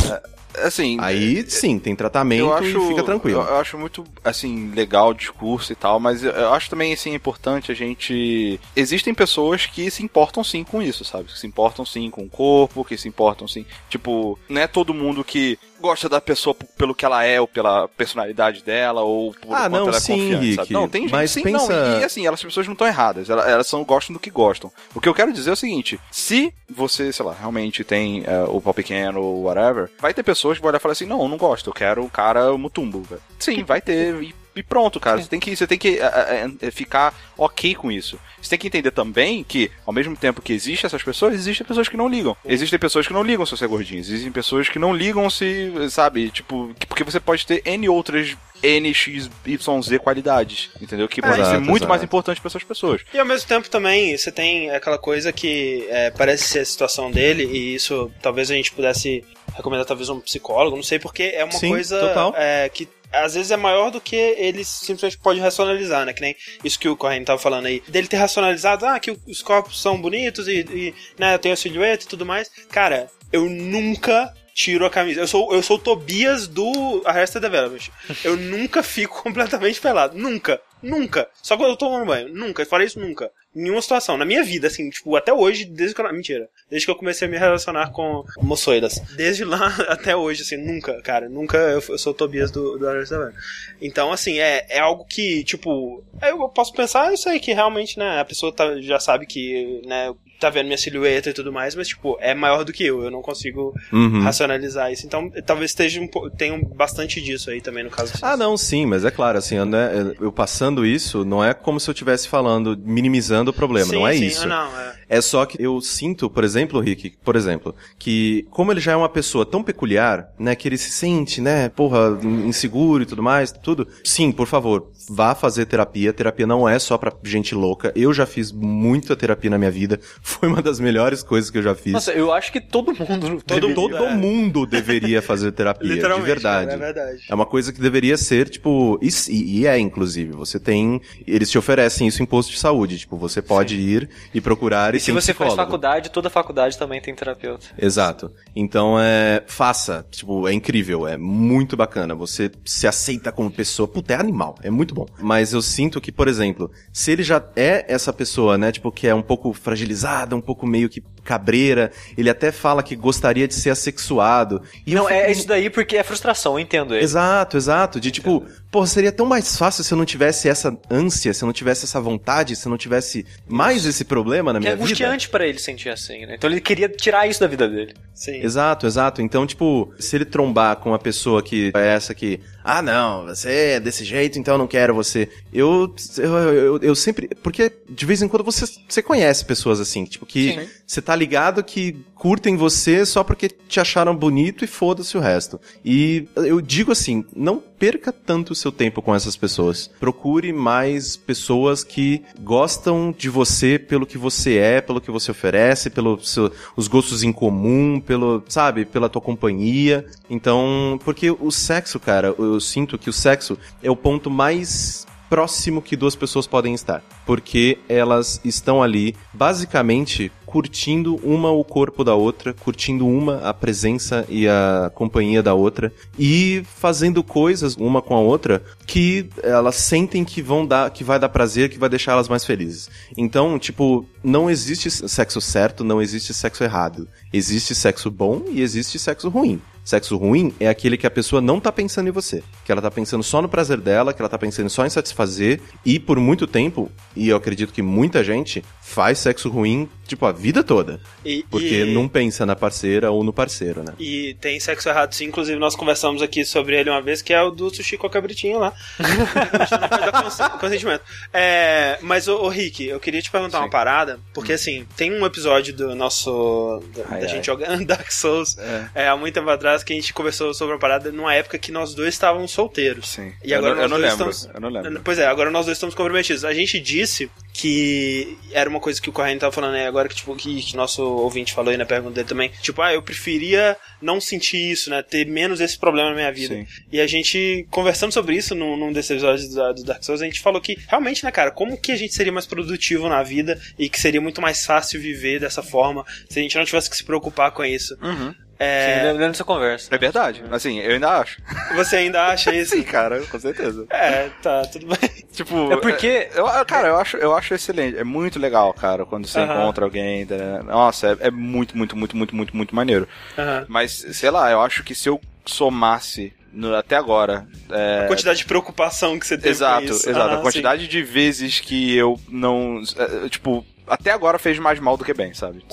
Assim, aí sim, tem tratamento acho, e fica tranquilo. Eu, acho muito, assim, legal o discurso e tal, mas eu, eu acho também, assim, importante a gente... Existem pessoas que se importam sim com isso, sabe? Que se importam sim com o corpo, que se importam sim... Tipo, não é todo mundo que gosta da pessoa pelo que ela é, ou pela personalidade dela, ou por Ah, quanto não, ela é sim, confiante, Rick? Não, tem gente mas sim, pensa- não, e, assim, elas, as pessoas não estão erradas, elas, elas são, gostam do que gostam. O que eu quero dizer é o seguinte, se você, sei lá, realmente tem é, o pau pequeno ou whatever, vai ter pessoas que vão olhar e falar assim, não, eu não gosto, eu quero o cara mutumbo. Sim, vai ter, e, e pronto, cara, você tem que, você tem que é, é, é, ficar ok com isso. Você tem que entender também que, ao mesmo tempo que existem essas pessoas, existem pessoas que não ligam. Existem pessoas que não ligam se você é gordinho. Existem pessoas que não ligam se, sabe, tipo, que- porque você pode ter N outras N, X, Y, Z qualidades, entendeu? Que ser Exato, muito mais exato. importantes para essas pessoas. E ao mesmo tempo também você tem aquela coisa que é, parece ser a situação dele, e isso talvez a gente pudesse recomendar talvez um psicólogo, não sei, porque é uma Sim, coisa é, que às vezes é maior do que ele simplesmente pode racionalizar, né? Que nem isso que o Corrêa tava falando aí. Dele ter racionalizado, ah, que os corpos são bonitos e, e né, tem a silhueta e tudo mais. Cara, eu nunca tiro a camisa. Eu sou, eu sou o Tobias do Arrested Development. Eu nunca fico completamente pelado. Nunca. Nunca. Só quando eu tô tomando banho. Nunca. Eu falei isso nunca. Nenhuma situação. Na minha vida, assim, tipo, até hoje, desde que eu. Mentira. Desde que eu comecei a me relacionar com moçoidas. Desde lá até hoje, assim, nunca, cara. Nunca eu, eu sou o Tobias do, do Arrested Development. Então, assim, é, é algo que, tipo. Eu posso pensar isso aí, que realmente, né, a pessoa tá- já sabe que, né, tá vendo minha silhueta e tudo mais, mas, tipo, é maior do que eu. Eu não consigo Uhum. racionalizar isso. Então, talvez esteja um tenha bastante disso aí também no caso. Ah, não, sim, mas é claro, assim, né, eu passando isso, não é como se eu estivesse falando, minimizando o problema, Sim, não é sim, isso. não, é. É só que eu sinto, por exemplo, Rick, por exemplo, que como ele já é uma pessoa tão peculiar, né, que ele se sente, né, porra, inseguro e tudo mais, tudo. Sim, por favor, vá fazer terapia. Terapia não é só pra gente louca. Eu já fiz muita terapia na minha vida. Foi uma das melhores coisas que eu já fiz. Nossa, eu acho que todo mundo. todo, todo é. mundo deveria fazer terapia, de Literalmente, verdade. cara, é verdade. É uma coisa que deveria ser, tipo, e, e é, inclusive. Você tem. Eles te oferecem isso em posto de saúde. Tipo, você pode ir e procurar e, E se tem você faz psicólogo. faculdade, toda faculdade também tem terapeuta. Exato. Então é. Faça. Tipo, é incrível. É muito bacana. Você se aceita como pessoa. Puta, é animal. É muito bom. Mas eu sinto que, por exemplo, se ele já é essa pessoa, né? Tipo, que é um pouco fragilizada, um pouco meio que cabreira. Ele até fala que gostaria de ser assexuado. E Não, fico é isso daí porque é frustração, eu entendo ele. Exato, exato. De tipo, pô, seria tão mais fácil se eu não tivesse essa ânsia, se eu não tivesse essa vontade, se eu não tivesse mais esse problema na Que é minha vida. angustiante pra ele sentir assim, né? Então ele queria tirar isso da vida dele. Sim. Exato, exato. Então, tipo, se ele trombar com uma pessoa que é essa que, ah, não, você é desse jeito, então eu não quero você. Eu, eu, eu, eu sempre. Porque de vez em quando você, você conhece pessoas assim, tipo, que Sim. você tá ligado que curtem você só porque te acharam bonito e foda-se o resto. E eu digo assim, não perca tanto o seu tempo com essas pessoas. Procure mais pessoas que gostam de você pelo que você é, pelo que você oferece, pelos seu, os gostos em comum, pelo, sabe, pela tua companhia. Então, porque o sexo, cara, eu sinto que o sexo é o ponto mais próximo que duas pessoas podem estar, porque elas estão ali basicamente curtindo uma o corpo da outra, curtindo uma a presença e a companhia da outra e fazendo coisas uma com a outra que elas sentem que vão dar, que vai dar prazer, que vai deixar elas mais felizes. Então, tipo, não existe sexo certo, não existe sexo errado. Existe sexo bom e existe sexo ruim. Sexo ruim é aquele que a pessoa não tá pensando em você. Que ela tá pensando só no prazer dela, que ela tá pensando só em satisfazer. E por muito tempo, e eu acredito que muita gente faz sexo ruim, tipo, a vida toda. E, Porque e- não pensa na parceira ou no parceiro, né? E tem sexo errado sim, inclusive nós conversamos aqui sobre ele uma vez, que é o do sushi com a cabritinha lá. Consentimento. É, mas, ô, ô, Rick, eu queria te perguntar uma parada, porque assim, tem um episódio do nosso. da, Ai, da ai. gente jogando Dark Souls É. é, há muito tempo atrás que a gente conversou sobre uma parada numa época que nós dois estávamos solteiros. Sim. E agora eu, não- eu nós não dois lembro. estamos- Eu não lembro. Pois é, agora nós dois estamos comprometidos. A gente disse que era uma coisa que o Corrêa tava falando aí agora, que, tipo, que, que nosso ouvinte falou aí na pergunta dele também. Tipo, ah, eu preferia não sentir isso, né? Ter menos esse problema na minha vida. Sim. E a gente, conversando sobre isso num, num desses episódios do, do Dark Souls, a gente falou que, realmente, né, cara, como que a gente seria mais produtivo na vida e que seria muito mais fácil viver dessa forma se a gente não tivesse que se preocupar com isso. Uhum. Sim, É, lembrando dessa conversa. É verdade. Assim, eu ainda acho. você ainda acha isso? Sim, cara, com certeza. É, tá, tudo bem. Tipo, É porque- eu, eu- cara, eu acho, eu acho excelente. É muito legal, cara, quando você Aham. encontra alguém. né? Nossa, é, é muito, muito, muito, muito, muito, muito maneiro. Aham. Mas, sei lá, eu acho que se eu somasse no- até agora. é, A quantidade de preocupação que você teve Exato, com isso. exato. Aham, a quantidade de vezes que eu não. é, Tipo, até agora fez mais mal do que bem, sabe?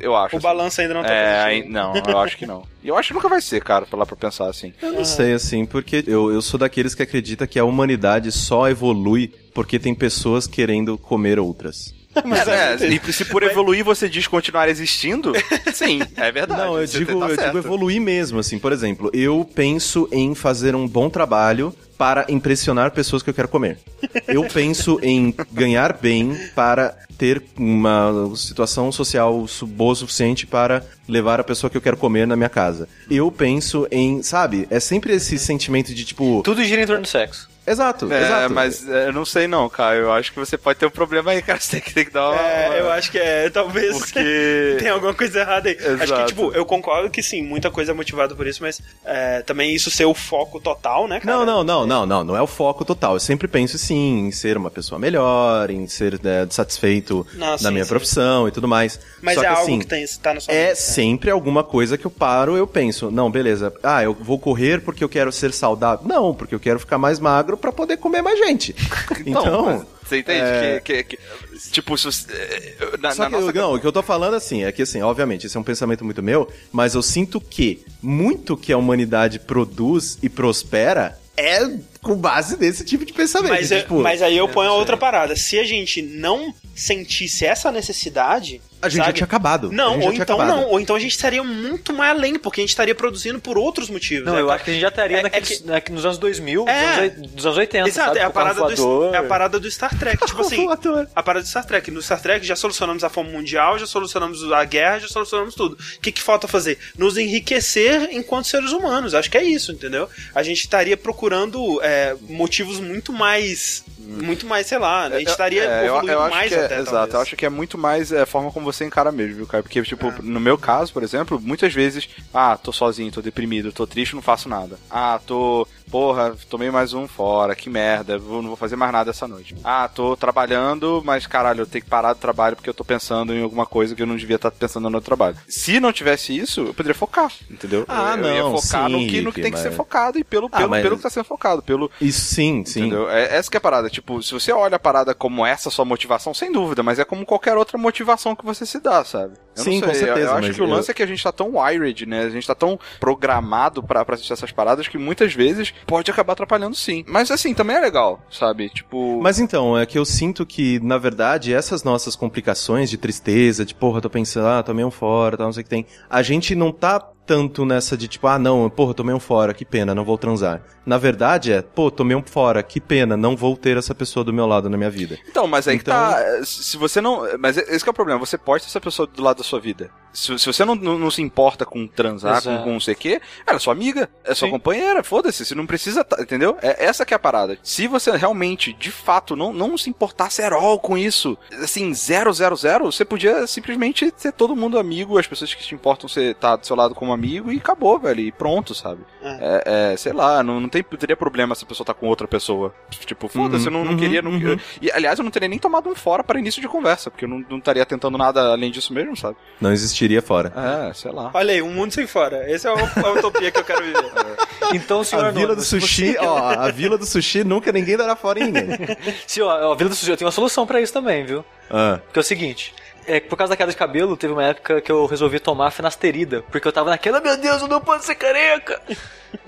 Eu acho. O assim. balanço ainda não tá É, positivo. não, eu acho que não. E eu acho que nunca vai ser, cara, pra lá pra pensar assim. Eu não sei, assim, porque eu, eu sou daqueles que acredita que a humanidade só evolui porque tem pessoas querendo comer outras. Mas é, e se por evoluir você diz continuar existindo, sim, é verdade. Não, eu digo, tá eu digo evoluir mesmo, assim. Por exemplo, eu penso em fazer um bom trabalho para impressionar pessoas que eu quero comer. Eu penso em ganhar bem para ter uma situação social boa o suficiente para levar a pessoa que eu quero comer na minha casa. Eu penso em, sabe, é sempre esse sentimento de tipo, Tudo gira em torno do sexo. exato, É, exato. mas é, eu não sei não, cara. Eu acho que você pode ter um problema aí, cara. Você tem que, tem que dar uma... É, eu acho que é, talvez Porque... tem alguma coisa errada aí. Acho que, Exato. tipo, eu concordo que sim, muita coisa é motivada por isso, mas é, também isso ser o foco total, né, cara? Não, não, não, não, não, não é o foco total. Eu sempre penso sim em ser uma pessoa melhor, em ser né, satisfeito Não, na sim, minha sim. profissão e tudo mais. Mas Só é que, algo assim, que tem, tá na sua É mente, né? sempre alguma coisa que eu paro, eu penso, não, beleza. Ah, eu vou correr porque eu quero ser saudável. Não, porque eu quero ficar mais magro pra poder comer mais gente. Então, mas você entende é- que, que- que- Tipo, se você... é, Na, Só na que, nossa... eu- não, o que eu tô falando assim, é que assim, obviamente, esse é um pensamento muito meu, mas eu sinto que muito que a humanidade produz e prospera é com base nesse tipo de pensamento. Mas, eu- tipo, mas aí eu ponho a não outra parada. Se a gente não sentisse essa necessidade. A gente já sabe? tinha acabado. Não, já ou então acabado. não. Ou então a gente estaria muito mais além, porque a gente estaria produzindo por outros motivos. Não, né, eu acho que a gente já estaria É- é naqueles- que- na- nos anos 2000, É. dos, anos, oi- dos anos 80, Exato, sabe? é a, parada do, é a parada do Star Trek. Tipo assim, a parada do Star Trek. No Star Trek já solucionamos a fome mundial, já solucionamos a guerra, já solucionamos tudo. O que, que falta fazer? Nos enriquecer enquanto seres humanos. Acho que é isso, entendeu? A gente estaria procurando é, motivos muito mais. Muito mais, sei lá, a gente estaria É, eu, eu acho mais que é, até. Exato, talvez. eu acho que é muito mais é, a forma como você encara mesmo, viu, cara? Porque, tipo, É. no meu caso, por exemplo, muitas vezes, ah, tô sozinho, tô deprimido, tô triste, não faço nada. Ah, tô, porra, tomei mais um fora, que merda, vou- não vou fazer mais nada essa noite. Ah, tô trabalhando, mas caralho, eu tenho que parar do trabalho porque eu tô pensando em alguma coisa que eu não devia estar pensando no trabalho. Se não tivesse isso, eu poderia focar, entendeu? Ah, eu, eu ia não, focar no sim, que, no que tem que ser mas- focado e pelo, Ah, pelo, mas- pelo que tá sendo focado, pelo, Isso sim, sim. Entendeu? É, essa que é a parada. Tipo, se você olha a parada como essa sua motivação, sem dúvida, mas é como qualquer outra motivação que você se dá, sabe? Eu Sim, não com sei, eu- certeza, Eu, acho mas que o lance é que a gente tá tão wired, né? A gente tá tão programado pra assistir essas paradas que muitas vezes pode acabar atrapalhando sim. Mas assim, também é legal, sabe? Tipo. Mas então, é que eu sinto que, na verdade, essas nossas complicações de tristeza, de porra, tô pensando, ah, tomei um fora, tal, não sei o que tem, a gente não tá tanto nessa de tipo, ah, não, porra, tomei um fora, que pena, não vou transar. Na verdade é, pô, tomei um fora, que pena, não vou ter essa pessoa do meu lado na minha vida. Então, mas aí Então- que tá. Se você não. Mas esse que é o problema, você pode ter essa pessoa do lado da sua vida. Se, se você não, não, não se importa com transar, com, Exato. com não sei o quê, ela é sua amiga, é sua Sim. companheira, foda-se, você não precisa, tá- entendeu? É essa que é a parada. Se você realmente, de fato, não, não se importasse at all com isso, assim, zero, zero, zero, você podia simplesmente ser todo mundo amigo, as pessoas que te importam você tá do seu lado como amigo e acabou, velho, e pronto, sabe? É, é, sei lá, não, não tem, teria problema se a pessoa tá com outra pessoa. Tipo, foda-se, eu não, não uhum, queria. Não, uhum. E, aliás, eu não teria nem tomado um fora para início de conversa, porque eu não, não estaria tentando nada além disso mesmo, sabe? Não existia assistiria fora. É, sei lá. Olha aí, um mundo sem fora. Essa é a, a utopia que eu quero viver. Então, senhor A Vila Arnoldo, do Sushi, você- ó, a Vila do Sushi nunca ninguém dará fora em ninguém. Se, ó, a Vila do Sushi, eu tenho uma solução pra isso também, viu? Ah, Que é o seguinte. É, por causa da queda de cabelo, teve uma época que eu resolvi tomar finasterida. Porque eu tava naquela, meu Deus, eu não posso ser careca!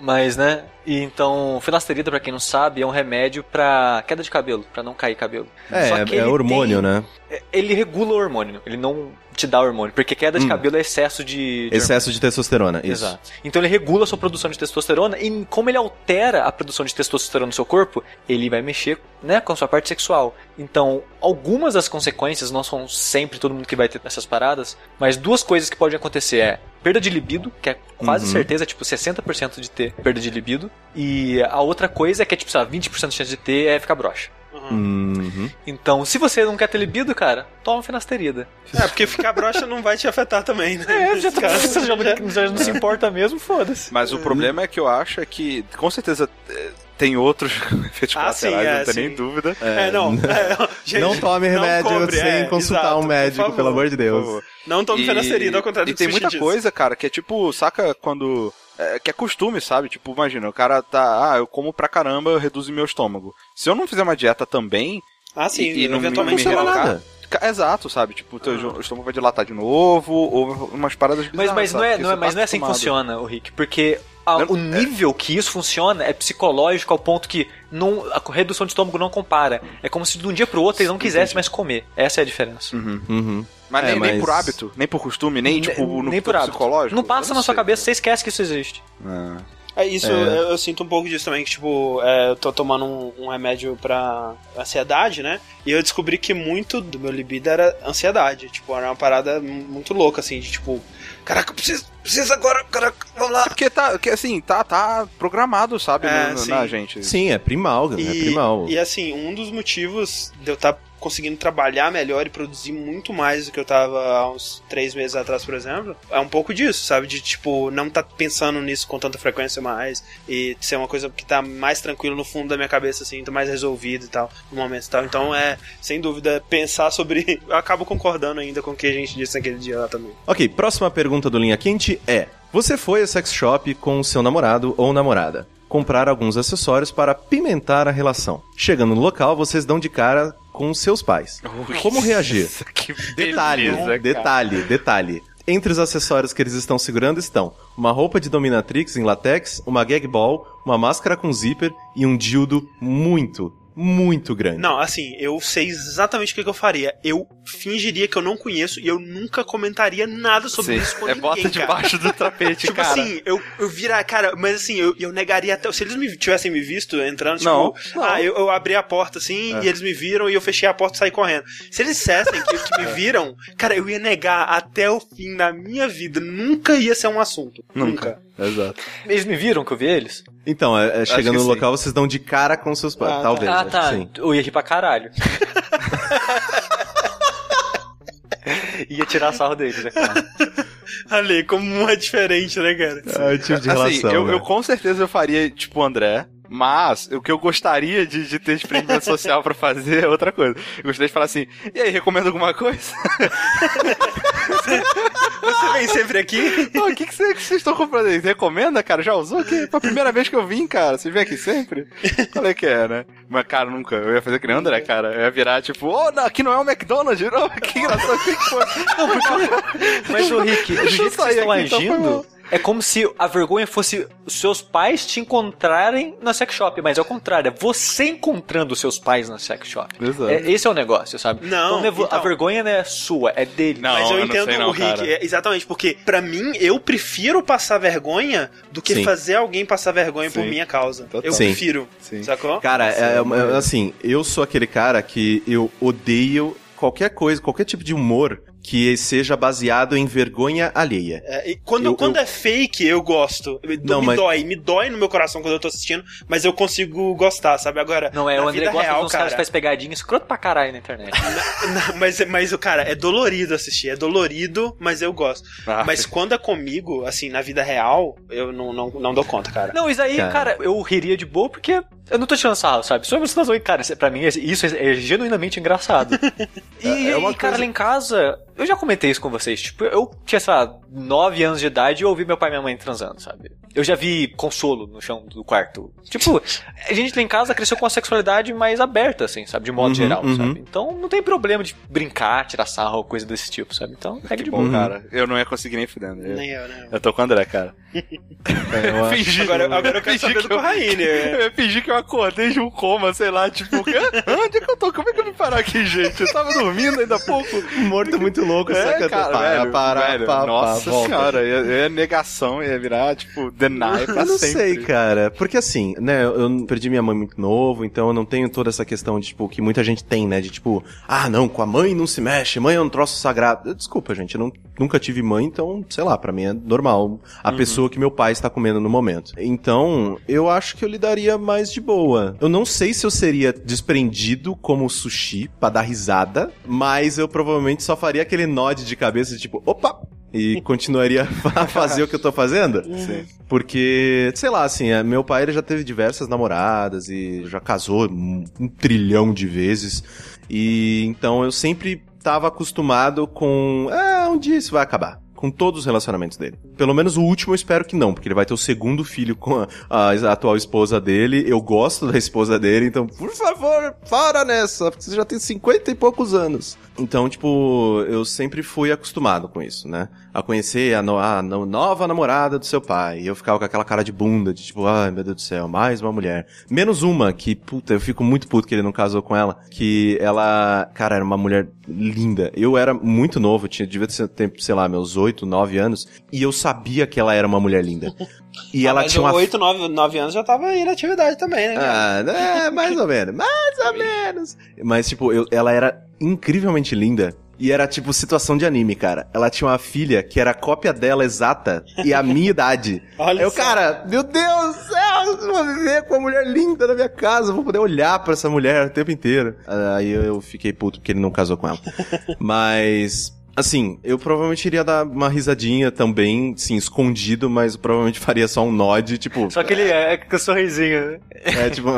Mas, né? E então, finasterida, pra quem não sabe, é um remédio pra queda de cabelo, pra não cair cabelo. é, é, hormônio, tem- né? é, Ele regula o hormônio, ele não te dá hormônio. Porque queda de Hum. cabelo é excesso de. de Excesso de testosterona, isso. Exato. Então ele regula a sua produção de testosterona e como ele altera a produção de testosterona no seu corpo, ele vai mexer, né, com a sua parte sexual. Então, algumas das consequências não são sempre todo mundo que vai ter essas paradas, mas duas coisas que podem acontecer é perda de libido, que é quase Uhum. certeza, tipo 60% de ter perda de libido, e a outra coisa é que é tipo, sei lá, 20% de chance de ter é ficar broxa. Uhum. Então, se você não quer ter libido, cara, toma finasterida. É, porque ficar broxa não vai te afetar também, né? É, já, tá, você já, não- já não se importa mesmo, foda-se. Mas o problema é que eu acho é que, com certeza, eh, tem outros efeitos Ah, sim, colaterais, é, não tem sim. nem dúvida. É, não. é, gente, não tome remédio compre, sem é, consultar exato, um médico, favor. pelo amor de Deus. Não tome fenasterida, ao contrário E do tem que muita diz. coisa, cara, que é tipo, saca quando. é, que é costume, sabe? Tipo, imagina, o cara tá. Ah, eu como pra caramba, eu reduzo meu estômago. Se eu não fizer uma dieta também. Ah, sim, e, e não me- eventualmente me funciona ela- nada. Exato, sabe? Tipo, o teu o estômago vai dilatar de novo, ou umas paradas Mas, bizarras, mas, não, é, não é, mas tá não é assim que funciona, o Rick, porque a- Não- o nível que isso funciona é psicológico ao ponto que não, a redução de estômago não compara. É como se de um dia pro outro eles não quisessem mais comer. Essa é a diferença. Uhum. Mas, É, nem, nem mas- por hábito, nem por costume, nem, tipo, no nem por hábito. psicológico. Não passa Eu na sua sei. cabeça, você esquece que isso existe. É. É isso, É. Eu, eu sinto um pouco disso também, que tipo, é, eu tô tomando um, um remédio pra ansiedade, né? E eu descobri que muito do meu libido era ansiedade. Tipo, era uma parada muito louca, assim, de tipo, caraca, eu preciso, preciso agora, caraca, vamos lá. É porque tá, que, assim, tá, tá programado, sabe, É, no- na gente. Sim, é primal, é primal. e assim, um dos motivos de eu estar conseguindo trabalhar melhor e produzir muito mais do que eu tava há uns três meses atrás, por exemplo, é um pouco disso, sabe? De tipo, não tá pensando nisso com tanta frequência mais e ser uma coisa que tá mais tranquilo no fundo da minha cabeça, assim, tá mais resolvido e tal, no momento e tal. Então é, sem dúvida, pensar sobre. Eu acabo concordando ainda com o que a gente disse naquele dia lá também. Ok, próxima pergunta do Linha Quente é: Você foi ao sex shop com seu namorado ou namorada? Comprar alguns acessórios para pimentar a relação. Chegando no local, vocês dão de cara com seus pais. Como reagir? Que Detalhe, beleza, cara. detalhe, detalhe. Entre os acessórios que eles estão segurando estão uma roupa de dominatrix em latex, uma gag ball, uma máscara com zíper e um dildo muito, muito grande. Não, assim, eu sei exatamente o que, que eu faria. Eu fingiria que eu não conheço e eu nunca comentaria nada sobre Sim, isso com é ninguém, bota cara. debaixo do tapete, Tipo cara. assim, eu, eu virar, cara, mas assim, eu, eu negaria até. Se eles me tivessem me visto entrando, tipo, Não, não. ah, eu, eu abri a porta assim É. e eles me viram e eu fechei a porta e saí correndo. Se eles dissessem que, que me viram, cara, eu ia negar até o fim da minha vida. Nunca ia ser um assunto. Nunca. Exato. Eles me viram que eu vi eles? Então, é, é, chegando no sim. local, vocês dão de cara com seus pais. Ah, tá. Talvez. ah, acho tá. sim. Eu ia rir pra caralho. ia tirar sarro deles, é claro. Ali, como é diferente, né, cara? É o tipo de assim, relação. eu, né? eu com certeza eu faria tipo o André, mas o que eu gostaria de, de ter experimento social pra fazer é outra coisa. Eu gostaria de falar assim, e aí, recomenda alguma coisa? Você vem sempre aqui? Pô, O que, que, cê- que vocês estão comprando aí? Recomenda, cara? Já usou aqui? Foi a primeira vez que eu vim, cara. Vocês vêm aqui sempre? Qual é que é, né? Mas, cara, nunca. Eu ia fazer que nem o André, cara. Eu ia virar tipo, ô, não, aqui não é o McDonald's, não. Que engraçado. O que que foi? Mas, ô Rick, do jeito que vocês estão então, agindo, mal. É como se a vergonha fosse os seus pais te encontrarem na sex shop, mas ao contrário, é você encontrando os seus pais na sex shop. Exato. É, esse é o negócio, sabe? Não, Então, não é então. a vergonha não é sua, é dele. Não, Mas eu, eu não entendo sei não, o Rick, é, exatamente, porque pra mim eu prefiro passar vergonha do que Sim. fazer alguém passar vergonha por Sim. minha causa. Total. Eu Sim. prefiro, Sim. sacou? Cara, é, é, assim, eu sou aquele cara que eu odeio qualquer coisa, qualquer tipo de humor que seja baseado em vergonha alheia. É, e quando, Eu- quando eu- é fake, eu gosto. Me, Não, me mas- dói, me dói no meu coração quando eu tô assistindo, mas eu consigo gostar, sabe? Agora, Não, é na o André vida gosta real, de uns caras que cara, faz pegadinha escroto pra caralho na internet. Não, mas, mas, cara, é dolorido assistir. É dolorido, mas eu gosto. Ah, mas quando é comigo, assim, na vida real, eu não, não, não dou conta, cara. Não, isso aí, Cara. cara, eu riria de boa porque Eu não tô tirando sarro, sabe? É uma situação, cara, isso- pra mim, isso é, é genuinamente engraçado. e, É uma e, cara, coisa- lá em casa, eu já comentei isso com vocês. Tipo, eu tinha, sei lá, 9 anos de idade e eu ouvi meu pai e minha mãe transando, sabe? Eu já vi consolo no chão do quarto. Tipo, a gente lá em casa cresceu com a sexualidade mais aberta, assim, sabe? De modo Uhum, geral, uhum. sabe? Então não tem problema de brincar, tirar sarro ou coisa desse tipo, sabe? Então, pega de Bom, boa. cara, eu não ia conseguir nem fudendo. Eu, Nem eu, né? eu tô com o André, cara. Eu acho- Fingi. Agora, agora eu quero fingi saber que do Corraine. Eu ia fingir que eu acordei de um coma, sei lá, tipo, "Hã? onde é que eu tô? Como é que eu vim parar aqui, gente? Eu tava dormindo ainda há pouco. Morto muito louco, É, saca? cara, para, velho, para, velho, pá, nossa senhora, ia, ia negação, ia virar, tipo, deny pra Eu não sempre. sei, cara. Porque assim, né, eu perdi minha mãe muito novo, então eu não tenho toda essa questão de, tipo, que muita gente tem, né? De tipo, ah, não, com a mãe não se mexe, mãe é um troço sagrado. Desculpa, gente, eu não- nunca tive mãe, então, sei lá, pra mim é normal. A pessoa que meu pai está comendo no momento. Então, eu acho que eu lidaria mais de boa. Eu não sei se eu seria desprendido como sushi pra dar risada, mas eu provavelmente só faria aquele nod de cabeça, tipo, opa! E continuaria a fazer o que eu tô fazendo. Sim. Porque, sei lá, assim, é, meu pai ele já teve diversas namoradas e já casou um, um trilhão de vezes. E então eu sempre tava acostumado com. Ah, um dia isso vai acabar. Com todos os relacionamentos dele. Pelo menos o último eu espero que não, porque ele vai ter o segundo filho com a, a atual esposa dele. Eu gosto da esposa dele, então, por favor, para nessa, porque você já tem 50 e poucos anos. Então, tipo, eu sempre fui acostumado com isso, né? A conhecer a, no- a no- nova namorada do seu pai. E eu ficava com aquela cara de bunda, de tipo, ai meu Deus do céu, mais uma mulher. Menos uma, que, puta, eu fico muito puto que ele não casou com ela. Que ela, cara, era uma mulher linda. Eu era muito novo, tinha, devia ter, tempo, sei lá, meus 8, 9 anos. E eu sabia que ela era uma mulher linda. E ela Ah, mas tinha uma 8, 9, 9 anos já tava aí na atividade também, né? cara? ah, é, mais ou menos, mais ou menos. Mas, tipo, eu- ela era incrivelmente linda. E era, tipo, situação de anime, cara. Ela tinha uma filha que era a cópia dela exata e a minha idade. Olha eu, só. cara, meu Deus do céu, eu vou viver com uma mulher linda na minha casa, vou poder olhar pra essa mulher o tempo inteiro. Aí eu fiquei puto porque ele não casou com ela. Mas. Assim, eu provavelmente iria dar uma risadinha também, sim, escondido, mas eu provavelmente faria só um nod, tipo. Só que ele é com sorrisinho, né? É tipo,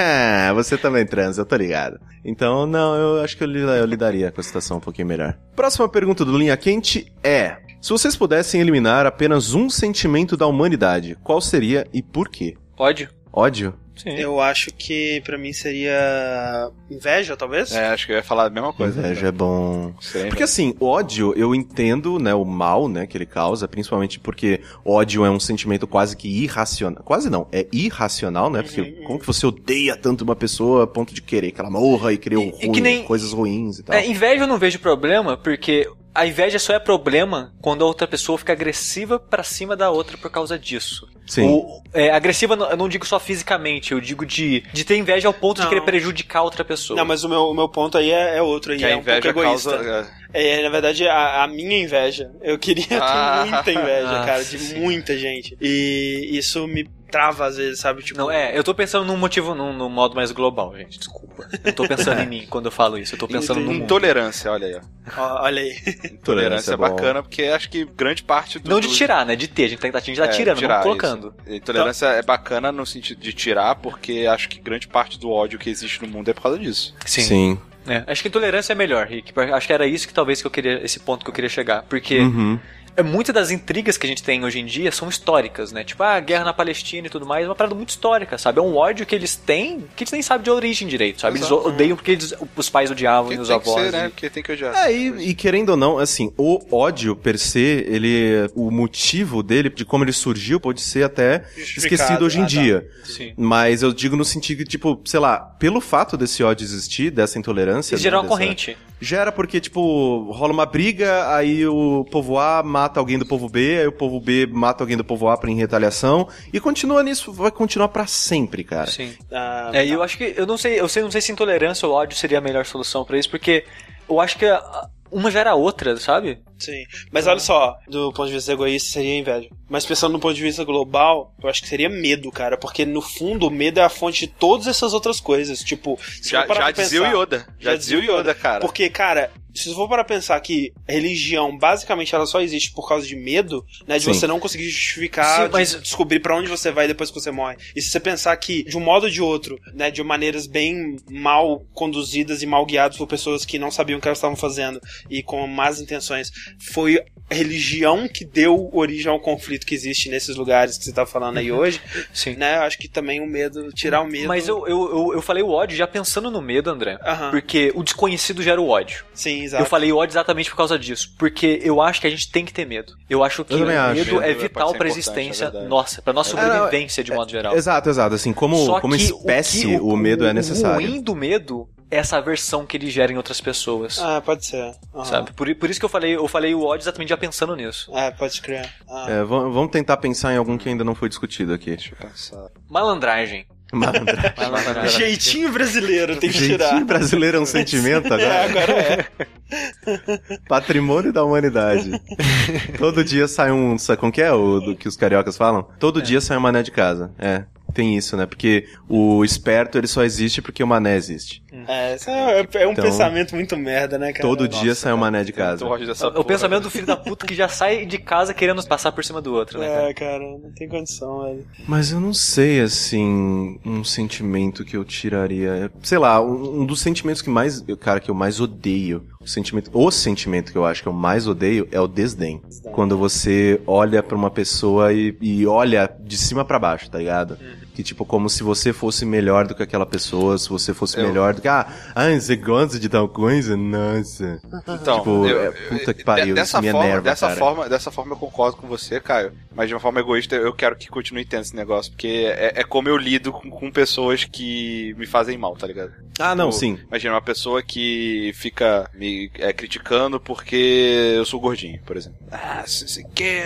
você também transa, eu tô ligado. Então, não, eu acho que eu, eu lidaria com a situação um pouquinho melhor. Próxima pergunta do Linha Quente é: Se vocês pudessem eliminar apenas um sentimento da humanidade, qual seria e por quê? Ódio. Ódio? Sim. Eu acho que pra mim seria inveja, talvez. É, acho que eu ia falar a mesma coisa. Inveja é bom. Estranho, Porque assim, ódio, eu entendo, né, o mal, né, que ele causa, principalmente porque ódio é um sentimento quase que irracional. Quase não, é irracional, né? Porque Uhum. como que você odeia tanto uma pessoa a ponto de querer que ela morra e querer E- e ruim, que nem- coisas ruins e tal. É, inveja eu não vejo problema, porque a inveja só é problema quando a outra pessoa fica agressiva pra cima da outra por causa disso. Sim. O- é, agressiva eu não digo só fisicamente, eu digo de, de ter inveja ao ponto de Não. querer prejudicar outra pessoa. Não, mas o meu, o meu ponto aí é, é outro, aí Que é a um pouco inveja egoísta. causa. É, na verdade, a, a minha inveja. Eu queria ter Ah. muita inveja, Ah, cara, de sim. muita gente. E isso me trava às vezes, sabe? Tipo, Não, é, eu tô pensando num motivo, num, num modo mais global, gente, desculpa. Eu tô pensando em mim quando eu falo isso, eu tô pensando no mundo. Intolerância, olha aí. ó. ó, olha aí. Intolerância é bom. bacana, porque acho que grande parte do. Não de tirar, né, de ter, a gente tá, a gente tá É, tirando, tirar, não colocando. isso. Intolerância é bacana no sentido de tirar, porque acho que grande parte do ódio que existe no mundo é por causa disso. Sim. É, acho que intolerância é melhor, Rick. Acho que era isso que talvez que eu queria, esse ponto que eu queria chegar. Porque Uhum. É, muitas das intrigas que a gente tem hoje em dia são históricas, né? Tipo, ah, guerra na Palestina e tudo mais, é uma parada muito histórica, sabe? É um ódio que eles têm que eles nem sabem de origem direito, sabe? Eles Exato. odeiam porque eles- os pais odiavam Porque e os tem que avós. ser, né? e- Porque tem que odiar. É, e, e querendo ou não, assim, o ódio per se, ele, o motivo dele, de como ele surgiu, pode ser até esquecido hoje em Ah, tá. dia. Sim. Mas eu digo no sentido que, tipo, sei lá, pelo fato desse ódio existir, dessa intolerância. Eles geram né, uma dessa- corrente. Gera porque, tipo, rola uma briga, aí o povo A mata alguém do povo B, aí o povo B mata alguém do povo A pra em retaliação, e continua nisso, vai continuar pra sempre, cara. Sim. Ah, É, e eu acho que eu não sei, eu sei, não sei se intolerância ou ódio seria a melhor solução pra isso, porque eu acho que a- uma gera a outra, sabe? Sim. Mas olha só, do ponto de vista egoísta seria inveja. Mas pensando no ponto de vista global, eu acho que seria medo, cara. Porque no fundo, o medo é a fonte de todas essas outras coisas. Tipo, se Já, já dizia o pensar- Yoda. Já, dizia o Yoda, cara. Porque, cara, se você for para pensar que religião, basicamente, ela só existe por causa de medo, né? De Sim. você não conseguir justificar, Sim, mas- de descobrir pra onde você vai depois que você morre. E se você pensar que, de um modo ou de outro, né? De maneiras bem mal conduzidas e mal guiadas por pessoas que não sabiam o que elas estavam fazendo e com más intenções, foi religião que deu origem ao conflito que existe nesses lugares que você tá falando aí hoje, Sim. né? Eu acho que também o medo, tirar o medo. Mas eu, eu, eu, eu falei o ódio já pensando no medo, André. Aham. Porque o desconhecido gera o ódio. Sim, exato. Eu falei ódio exatamente por causa disso. Porque eu acho que a gente tem que ter medo. Eu acho que Eu o também acho. medo é Medo vital ser pra importante, existência é nossa, pra nossa É, não, sobrevivência de modo geral. Exato, exato. Assim, como, Só como espécie, o, o, medo é O necessário. ruim do medo é essa aversão que ele gera em outras pessoas. Ah, pode ser. Aham. Sabe? Por, por isso que eu falei, eu falei o ódio exatamente já pensando nisso. É, pode crer. Ah. É, vam- vamos tentar pensar em algum que ainda não foi discutido aqui. Deixa eu pensar. Malandragem. Malandra- Malandragem. Jeitinho brasileiro tem que Jeitinho tirar. brasileiro é um sentimento É, agora. agora é. Patrimônio da humanidade. Todo dia sai um. Sabe como que é o do que os cariocas falam? Todo dia sai um mané de casa. É. Tem isso, né? Porque o esperto ele só existe porque o mané existe. É, isso é, é um Então, pensamento muito merda, né, cara? Todo dia sai um mané de casa. É o porra. pensamento do filho da puta que já sai de casa querendo passar por cima do outro, né? cara? É, cara, não tem condição, velho. Mas eu não sei, assim, um sentimento que eu tiraria. Sei lá, um, um dos sentimentos que mais. Cara, que eu mais odeio. O sentimento, o sentimento que eu acho que eu mais odeio é o desdém. Quando você olha pra uma pessoa e, e olha de cima pra baixo, tá ligado? Que tipo, como se você fosse melhor do que aquela pessoa, se você fosse Eu- melhor do que. Ah, ah, você gosta de tal coisa? Nossa. Então, Tipo, eu- é, puta que pariu, dessa me forma, enerva, dessa cara. forma, dessa forma eu concordo com você, Caio. Mas de uma forma egoísta, eu quero que continue tendo esse negócio, porque é, é como eu lido com, com pessoas que me fazem mal, tá ligado? Ah, não, Tipo, sim. Imagina uma pessoa que fica me é, criticando porque eu sou gordinho, por exemplo. Ah, se, se que.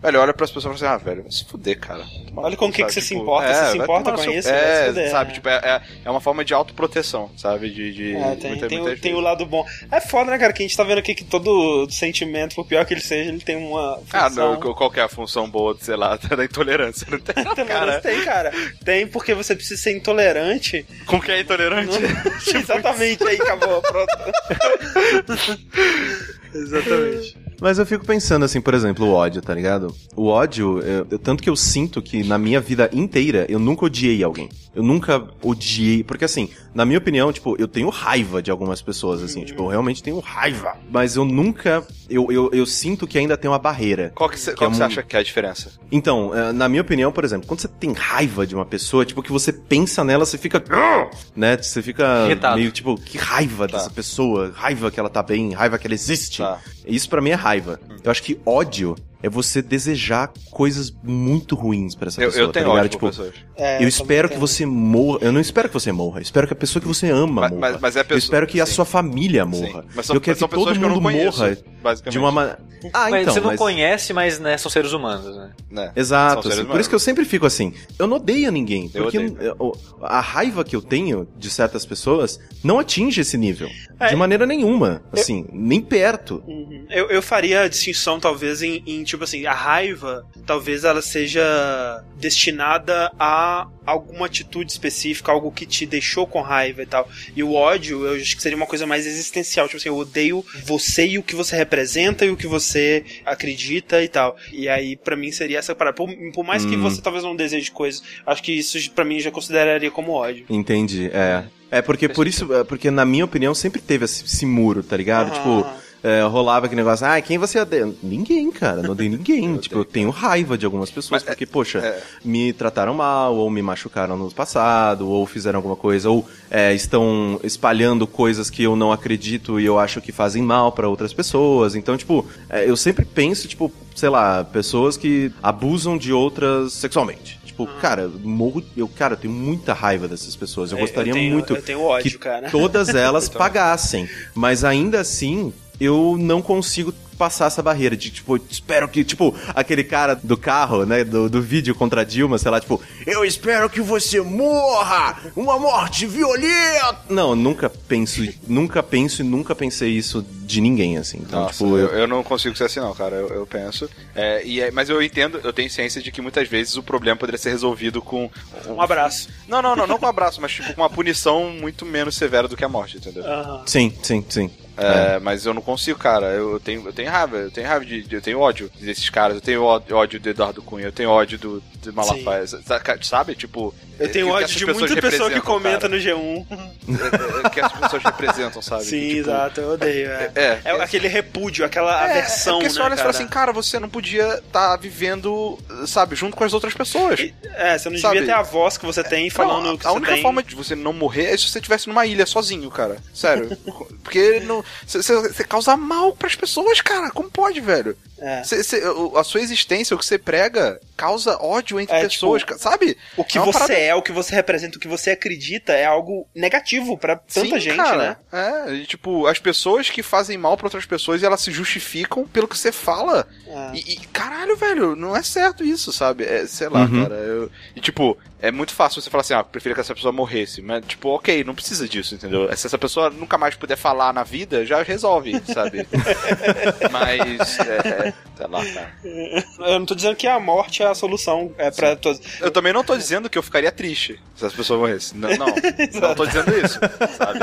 Velho, olha pras pessoas e fala assim, ah, velho, vai se fuder, cara. Olha com o que que você sabe? se Tipo, importa, você se importa com seu- isso, É, sabe, tipo, é, é, é uma forma de autoproteção, sabe? De, de É, tem, muita- tem, o, muitas tem o lado bom. É foda, né, cara? Que a gente tá vendo aqui que todo sentimento, por pior que ele seja, ele tem uma Ah, função. não, qual que é a função boa, sei lá, da intolerância? Não tem, Intolerância cara. tem, cara. Tem porque você precisa ser intolerante. Como que é intolerante? Exatamente, aí acabou, pronto. Exatamente. Mas eu fico pensando assim, por exemplo, o ódio, tá ligado? O ódio, eu- eu- tanto que eu sinto que na minha vida inteira eu nunca odiei alguém. Eu nunca odiei, porque assim, na minha opinião, tipo, eu tenho raiva de algumas pessoas, assim, tipo, eu realmente tenho raiva. Mas eu nunca, eu, eu, eu sinto que ainda tem uma barreira. Qual que você é um- acha que é a diferença? Então, eh, na minha opinião, por exemplo, quando você tem raiva de uma pessoa, tipo, que você pensa nela, você fica. Né? Você fica Irritado. meio tipo, que raiva Tá. dessa pessoa, raiva que ela tá bem, raiva que ela existe. Tá. Isso pra mim é raiva. Eu acho que ódio é você desejar coisas muito ruins pra essa Eu, pessoa, eu tenho tá ligado? ódio Tipo, por pessoas. É, eu espero que você morra. Eu não espero que você morra. Eu espero que a pessoa que você ama Mas- morra. mas- mas é a Eu pessoa- espero que a sim. sua família morra. Mas são, eu quero que todo que eu mundo não conheço, morra basicamente. de uma maneira. Ah, então, você não mas... conhece, mas né, são seres humanos, né? Né? Exato, assim, por humanos. isso que eu sempre fico assim. Eu não odeio ninguém. Eu Porque odeio. eu- a raiva que eu tenho de certas pessoas não atinge esse nível. É. De maneira nenhuma. Assim, nem perto. Uhum. Eu, eu faria a distinção, talvez, em, em, tipo assim, a raiva, talvez ela seja destinada a alguma atitude específica, algo que te deixou com raiva e tal. E o ódio, eu acho que seria uma coisa mais existencial. Tipo assim, eu odeio você e o que você representa e o que você acredita e tal. E aí, pra mim, seria essa parada. Por, por mais que Hum. você talvez não deseje coisas, acho que isso pra mim já consideraria como ódio. Entendi, é. É porque por isso, é porque na minha opinião sempre teve esse, esse muro, tá ligado? Aham. Tipo, é, rolava aquele negócio, ah, quem você odeia? Ninguém, cara, não odeio ninguém. tipo, eu tenho raiva de algumas pessoas, Mas, é, porque, poxa, é. me trataram mal, ou me machucaram no passado, ou fizeram alguma coisa, ou é, estão espalhando coisas que eu não acredito e eu acho que fazem mal pra outras pessoas. Então, tipo, é, eu sempre penso, tipo, sei lá, pessoas que abusam de outras sexualmente. Tipo, cara, eu morro, eu, cara, eu tenho muita raiva dessas pessoas. Eu É, gostaria eu tenho- muito eu tenho ódio, que cara. todas elas pagassem. Mas ainda assim, eu não consigo passar essa barreira de, tipo, espero que, tipo, aquele cara do carro, né, do, do vídeo contra a Dilma, sei lá, tipo, eu espero que você morra! Uma morte violenta! Não, nunca penso, nunca penso e nunca pensei isso de ninguém, assim. Então, Nossa, tipo, eu, eu... não consigo ser assim não, cara. Eu, eu penso. É, e é- mas eu entendo, eu tenho ciência de que muitas vezes o problema poderia ser resolvido com. Um abraço. Não, não, não, não com um abraço, mas tipo com uma punição muito menos severa do que a morte, entendeu? Sim, sim, sim. É, Mas eu não consigo, cara. Eu tenho, eu tenho raiva, eu tenho raiva de, de- Eu tenho ódio desses caras. Eu tenho ódio do Eduardo Cunha, eu tenho ódio do, do Malafaia. Sabe? Tipo. Eu tenho ódio de muita pessoa que comenta cara. no G1. É, é, que as pessoas representam, sabe? Sim, Que, tipo, exato, eu odeio. É, É, É aquele repúdio, aquela É, aversão, é porque você né, olha e fala assim, cara, você não podia estar vivendo, sabe, junto com as outras pessoas. É, você não Sabe? devia ter a voz que você tem falando Não, o que a você única tem. forma de você não morrer é se você estivesse numa ilha sozinho, cara. Sério. Porque você, causa mal pras pessoas, cara. Como pode, velho? É. Você- o- a sua existência, o que você prega, causa ódio entre É, pessoas, tipo, sabe? O que É você parada- é, o que você representa, o que você acredita é algo negativo pra tanta Sim, gente, cara. né? É, e, tipo, as pessoas que fazem mal pra outras pessoas e elas se justificam pelo que você fala. É. E, e, caralho, velho, não é certo isso, sabe? É, sei lá, Uhum. cara. eu- e tipo, é muito fácil você falar assim, ah, preferia que essa pessoa morresse. Mas, tipo, ok, não precisa disso, entendeu? Se essa pessoa nunca mais puder falar na vida, já resolve, sabe? Mas, é, é, sei lá, cara. Eu não tô dizendo que a morte é a solução é pra todos. Eu também não tô dizendo que eu ficaria triste se essa pessoa morresse. Não, não, não tô dizendo isso, sabe?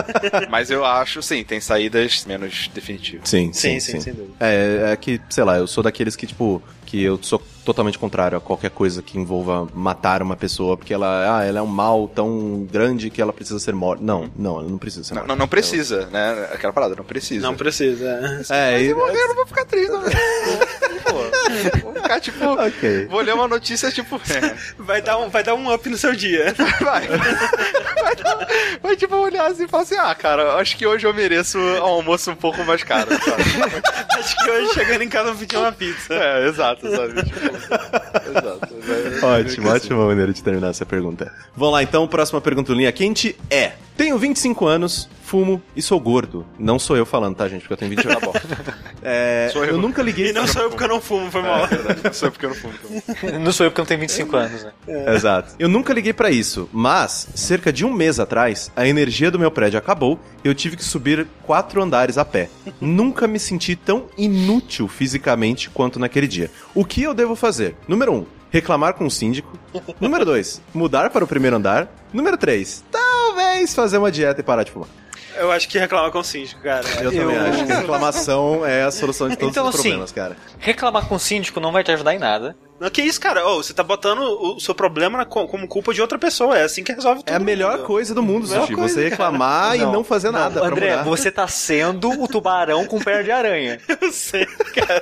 Mas eu acho, sim, tem saídas menos definitivas. Sim, Sim, sim, sim, sim. sem dúvida. É, é que, sei lá, eu sou daqueles que, tipo, que eu sou totalmente contrário a qualquer coisa que envolva matar uma pessoa, porque ela, ah, ela é um mal tão grande que ela precisa ser morta. Não, não, ela não precisa ser Não, morta. não, não precisa, né? Aquela parada, não precisa. Não precisa. é. É, e... eu não vou ficar triste, não. Pô, vou ficar tipo. Ok. Vou ler uma notícia tipo. é, Vai dar, um, vai dar um up no seu dia. vai. Vai, dar- vai, tipo olhar assim e falar assim: ah, cara, acho que hoje eu mereço um almoço um pouco mais caro, sabe? Acho que hoje chegando em casa eu vou pedir uma pizza. É, exato, sabe? Tipo, exato. né? Ótimo, ótima maneira de terminar essa pergunta. Vamos lá, então, próxima pergunta linha quente é: Tenho 25 anos, fumo e sou gordo. Não sou eu falando, tá, gente? Porque eu tenho 28. Tá bom. É, Sou eu. eu nunca liguei. E não sou eu porque eu não fumo, foi mal. É verdade, não sou porque eu não fumo. então. Não sou eu porque eu não tenho 25 anos, né? Exato. Eu nunca liguei pra isso, mas cerca de um mês atrás, a energia do meu prédio acabou e eu tive que subir quatro andares a pé. nunca me senti tão inútil fisicamente quanto naquele dia. O que eu devo fazer? Número um, reclamar com o síndico. Número dois, mudar para o primeiro andar. Número três, talvez fazer uma dieta e parar de fumar. Eu acho que reclamar com o síndico, cara. Eu, também Eu- acho que a reclamação é a solução de todos Então, os assim, problemas, cara. Reclamar com o síndico não vai te ajudar em nada. Não, que isso, cara? Ô, você tá botando o seu problema como culpa de outra pessoa. É assim que resolve tudo. É a melhor coisa do mundo, Melhor Sushi. coisa, Você reclamar e não fazer nada pra André, mudar. você tá sendo o tubarão com perna de aranha. Eu sei, cara.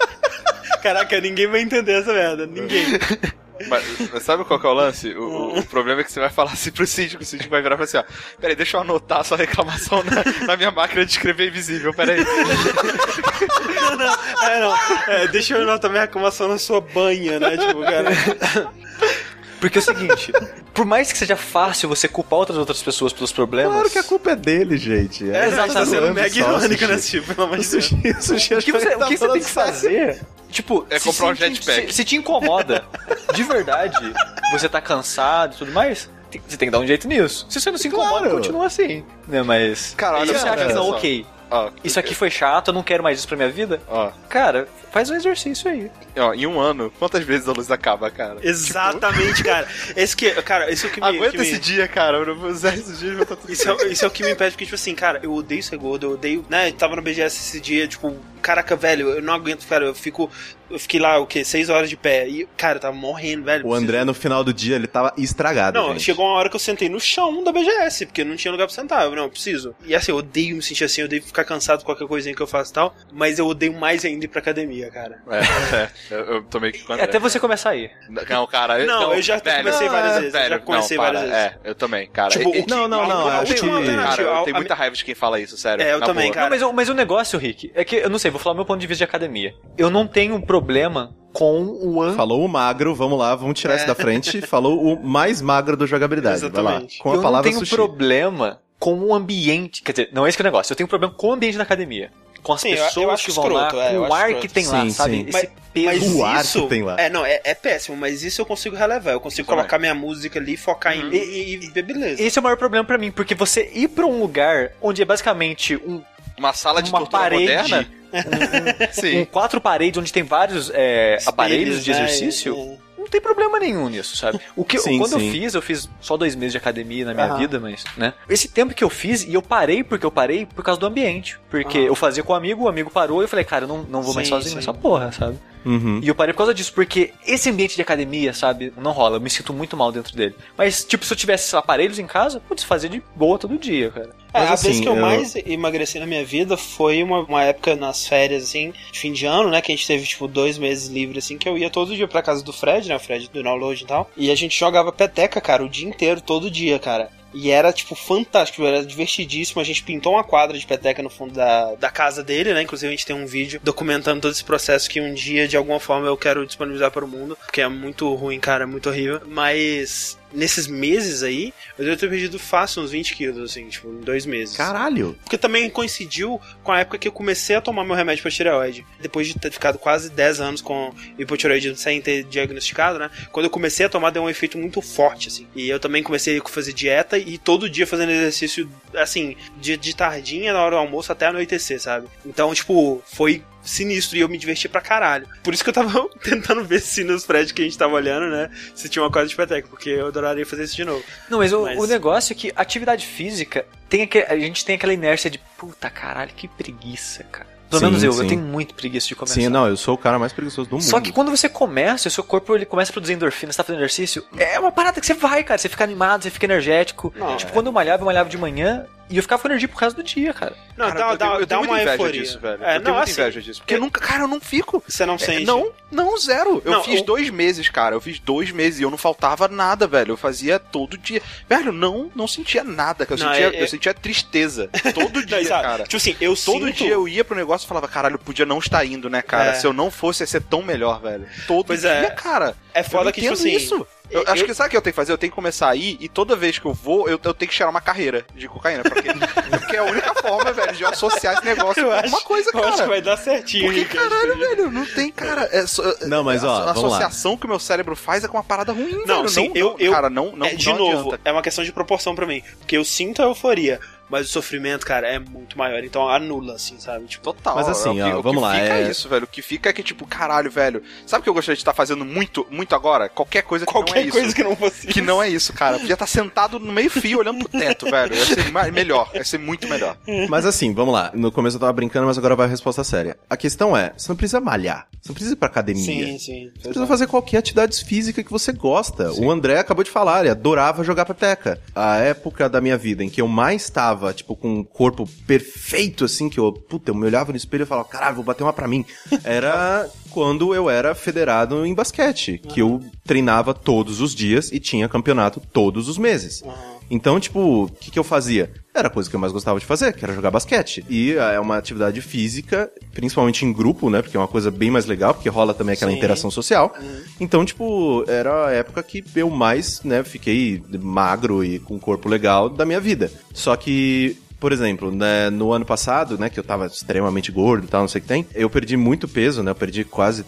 Caraca, ninguém vai entender essa merda. Ninguém. Mas, sabe qual que é o lance? O, o- o problema é que você vai falar assim pro síndico, o síndico vai virar e falar assim, ó, peraí, deixa eu anotar sua reclamação na, na minha máquina de escrever invisível, peraí. Não, não. É, não. É, deixa eu anotar minha reclamação na sua banha, né? Tipo, cara. Porque é o seguinte, por mais que seja fácil você culpar outras outras pessoas pelos problemas... Claro que a culpa é dele, gente. É, Exatamente. tá sendo zoando mega só, irônico, Sushi. né, tipo, pelo amor O de Deus. o que você, o que você tem que fazer? Tipo, É se- comprar um se- jetpack. Se, se te incomoda, de verdade, você tá cansado e tudo mais, você tem que dar um jeito nisso. Se você não se incomoda, Claro. continua assim. Né, mas. Cara, olha se você acha que não, ok. Ó, Isso aqui foi chato, eu não quero mais isso pra minha vida. Ó, Cara, faz um exercício aí. ó, em um ano, quantas vezes a luz acaba, cara? Exatamente, cara. Esse que, cara, isso é o que me. Aguenta que me- esse dia, cara. Eu vou usar esse dia e tá tudo Isso é, isso é o que me impede, porque, tipo assim, cara, eu odeio ser gordo, eu odeio. Né, eu tava no BGS esse dia, tipo, caraca, velho, eu não aguento, cara, eu fico. Eu fiquei lá, o quê? Seis horas de pé. E, cara, eu tava morrendo, velho. O André, no final do dia, ele tava estragado, Não, gente. chegou uma hora que eu sentei no chão da BGS, porque não tinha lugar pra sentar. Eu, não, eu preciso. E assim, eu odeio me sentir assim, eu odeio ficar cansado com qualquer coisinha que eu faço e tal. Mas eu odeio mais ainda ir pra academia, cara. É, é, eu, eu tô meio que com É André. até você começar aí. Não, cara. eu- Não, eu já comecei várias vezes, eu já comecei não, para, várias vezes. É, eu também, cara. Tipo, E- Não, não, não, a acho última que- alternativa, Cara, eu a- tenho a- muita raiva de quem fala isso, sério. É, eu também, boa. cara. Não, mas, o- mas o negócio, Rick, é que, eu não sei, vou falar meu ponto de vista de academia. Eu não tenho um problema com o an... Falou o magro, vamos lá, vamos tirar isso da frente. Falou o mais magro do jogabilidade. Vai lá. Exatamente. Com a eu palavra não tenho sushi. problema com o ambiente. Quer dizer, não é esse que é o negócio. Eu tenho problema com o ambiente da academia. Com as Sim, eu- eu pessoas acho que vão escroto, lá, é, eu com o ar escroto. que tem lá, Sim, sabe? sim. Esse peso. Mas O ar isso, que tem lá. É, não, é, é péssimo, mas isso eu consigo relevar. Eu consigo colocar minha música ali, focar em mim e, e ver beleza. Esse é o maior problema pra mim, porque você ir pra um lugar onde é basicamente um, Uma sala de uma tortura parede, moderna? um Sim. quatro paredes onde tem vários é, Espelhos, aparelhos de né, exercício. e- não tem problema nenhum nisso, sabe? O que, Sim, quando sim. eu fiz, eu fiz só dois meses de academia na minha Aham. vida, mas, né? Esse tempo que eu fiz, e eu parei porque eu parei por causa do ambiente. Porque Aham. eu fazia com um amigo, o amigo parou, e eu falei, cara, eu não, não vou mais Sim, sozinho sim. nessa porra, sabe? Uhum. E eu parei por causa disso, porque esse ambiente de academia, sabe, não rola. Eu me sinto muito mal dentro dele. Mas, tipo, se eu tivesse sei lá, aparelhos em casa, putz, fazia de boa todo dia, cara. É, Mas a assim, vez que eu, eu- mais emagreci na minha vida foi uma, uma época nas férias, assim, de fim de ano, né? Que a gente teve, tipo, dois meses livres, assim, que eu ia todo dia pra casa do Fred, né? O Fred do download e tal. E a gente jogava peteca, cara, o dia inteiro, todo dia, cara. E era, tipo, fantástico, era divertidíssimo. A gente pintou uma quadra de peteca no fundo da, da casa dele, né? Inclusive, a gente tem um vídeo documentando todo esse processo que um dia, de alguma forma, eu quero disponibilizar para o mundo. Porque é muito ruim, cara, é muito horrível. Mas nesses meses aí, eu devo ter perdido fácil uns 20 quilos, assim, tipo, em dois meses. Caralho. Porque também coincidiu com a época que eu comecei a tomar meu remédio pra tireoide. Depois de ter ficado quase 10 anos com hipotireoidismo sem ter diagnosticado, né? Quando eu comecei a tomar, deu um efeito muito forte, assim. E eu também comecei a fazer dieta e todo dia fazendo exercício, assim, de, de tardinha, na hora do almoço, até anoitecer, sabe? Então, tipo, foi sinistro e eu me diverti pra caralho. Por isso que eu tava tentando ver se nos prédios que a gente tava olhando, né, se tinha uma quadra de peteca, porque eu adoraria fazer isso de novo. Não, mas o, Mas- o negócio é que atividade física tem aquele, a gente tem aquela inércia de puta caralho, que preguiça, cara. Pelo Sim, menos eu, sim. eu tenho muito preguiça de começar. Sim, não, eu sou o cara mais preguiçoso do mundo. Só que quando você começa, o seu corpo ele começa a produzir endorfina, você tá fazendo exercício, é uma parada que você vai, cara. Você fica animado, você fica energético. Não, tipo, é. quando eu malhava, eu malhava de manhã e eu ficava com energia pro resto do dia, cara. Não, Cara, dá, eu dá, tenho, eu dá uma euforia. disso, velho. É, eu tenho não, muita assim, inveja disso. Porque nunca, cara, eu não fico. Você não É, sente. não, não, zero. Eu Não, fiz o- dois meses, cara. Eu fiz dois meses e eu não faltava nada, velho. Eu fazia todo dia. Velho, não, não sentia nada. cara. Eu, Não, sentia, é- é- eu sentia tristeza. Todo Não, dia, sabe, cara. Tipo assim, eu Todo sinto... dia eu ia pro negócio e falava, caralho, eu podia não estar indo, né, cara? É. Se eu não fosse, ia ser tão melhor, velho. Todo Pois dia, é. cara. É Eu foda não que, tipo assim... isso. Eu, eu- acho que sabe o que eu tenho que fazer? Eu tenho que começar a ir e toda vez que eu vou, eu, eu tenho que tirar uma carreira de cocaína. Porque, porque é a única forma, velho, de eu associar esse negócio Eu com acho- alguma coisa, Eu acho que cara. vai dar certinho. Porque, caralho, velho, não tem, cara. É só- Não, mas, ó, a, a vamos lá. associação que o meu cérebro faz é com uma parada ruim, Não, velho. sim, não, eu- não, eu- cara, não, não, é, de não novo, adianta. é uma questão de proporção pra mim. Porque eu sinto a euforia, mas o sofrimento, cara, é muito maior. Então anula, assim, sabe? Tipo, Total. Mas assim, é o que, ó, o vamos que lá, fica é- isso, velho. O que fica é que, tipo, caralho, velho. Sabe o que eu gostaria de estar fazendo muito, muito agora? Qualquer coisa que não é qualquer isso. coisa que não fosse Que não é isso, cara. Podia estar sentado no meio fio olhando pro teto, velho. Ia ser melhor. Ia ser muito melhor. Mas assim, vamos lá. No começo eu tava brincando, mas agora vai a resposta séria. A questão é, você não precisa malhar. Você não precisa ir pra academia. Sim, sim. Você precisa fazer qualquer atividade física que você gosta. O André acabou de falar, ele adorava jogar peteca. A época da minha vida em que eu mais tipo, com um corpo perfeito, assim, que eu, puta, eu me olhava no espelho e falava, caralho, vou bater uma pra mim. Era quando eu era federado em basquete, que eu treinava todos os dias e tinha campeonato todos os meses. Então, tipo, o que, que eu fazia? Era a coisa que eu mais gostava de fazer, que era jogar basquete. E ah, é uma atividade física, principalmente em grupo, né? Porque é uma coisa bem mais legal, porque rola também aquela Sim. interação social. Então, tipo, era a época que eu mais, né, fiquei magro e com um corpo legal da minha vida. Só que. Por exemplo, né, no ano passado, né, que eu tava extremamente gordo e tal, não sei o que tem, eu perdi muito peso, né, eu perdi quase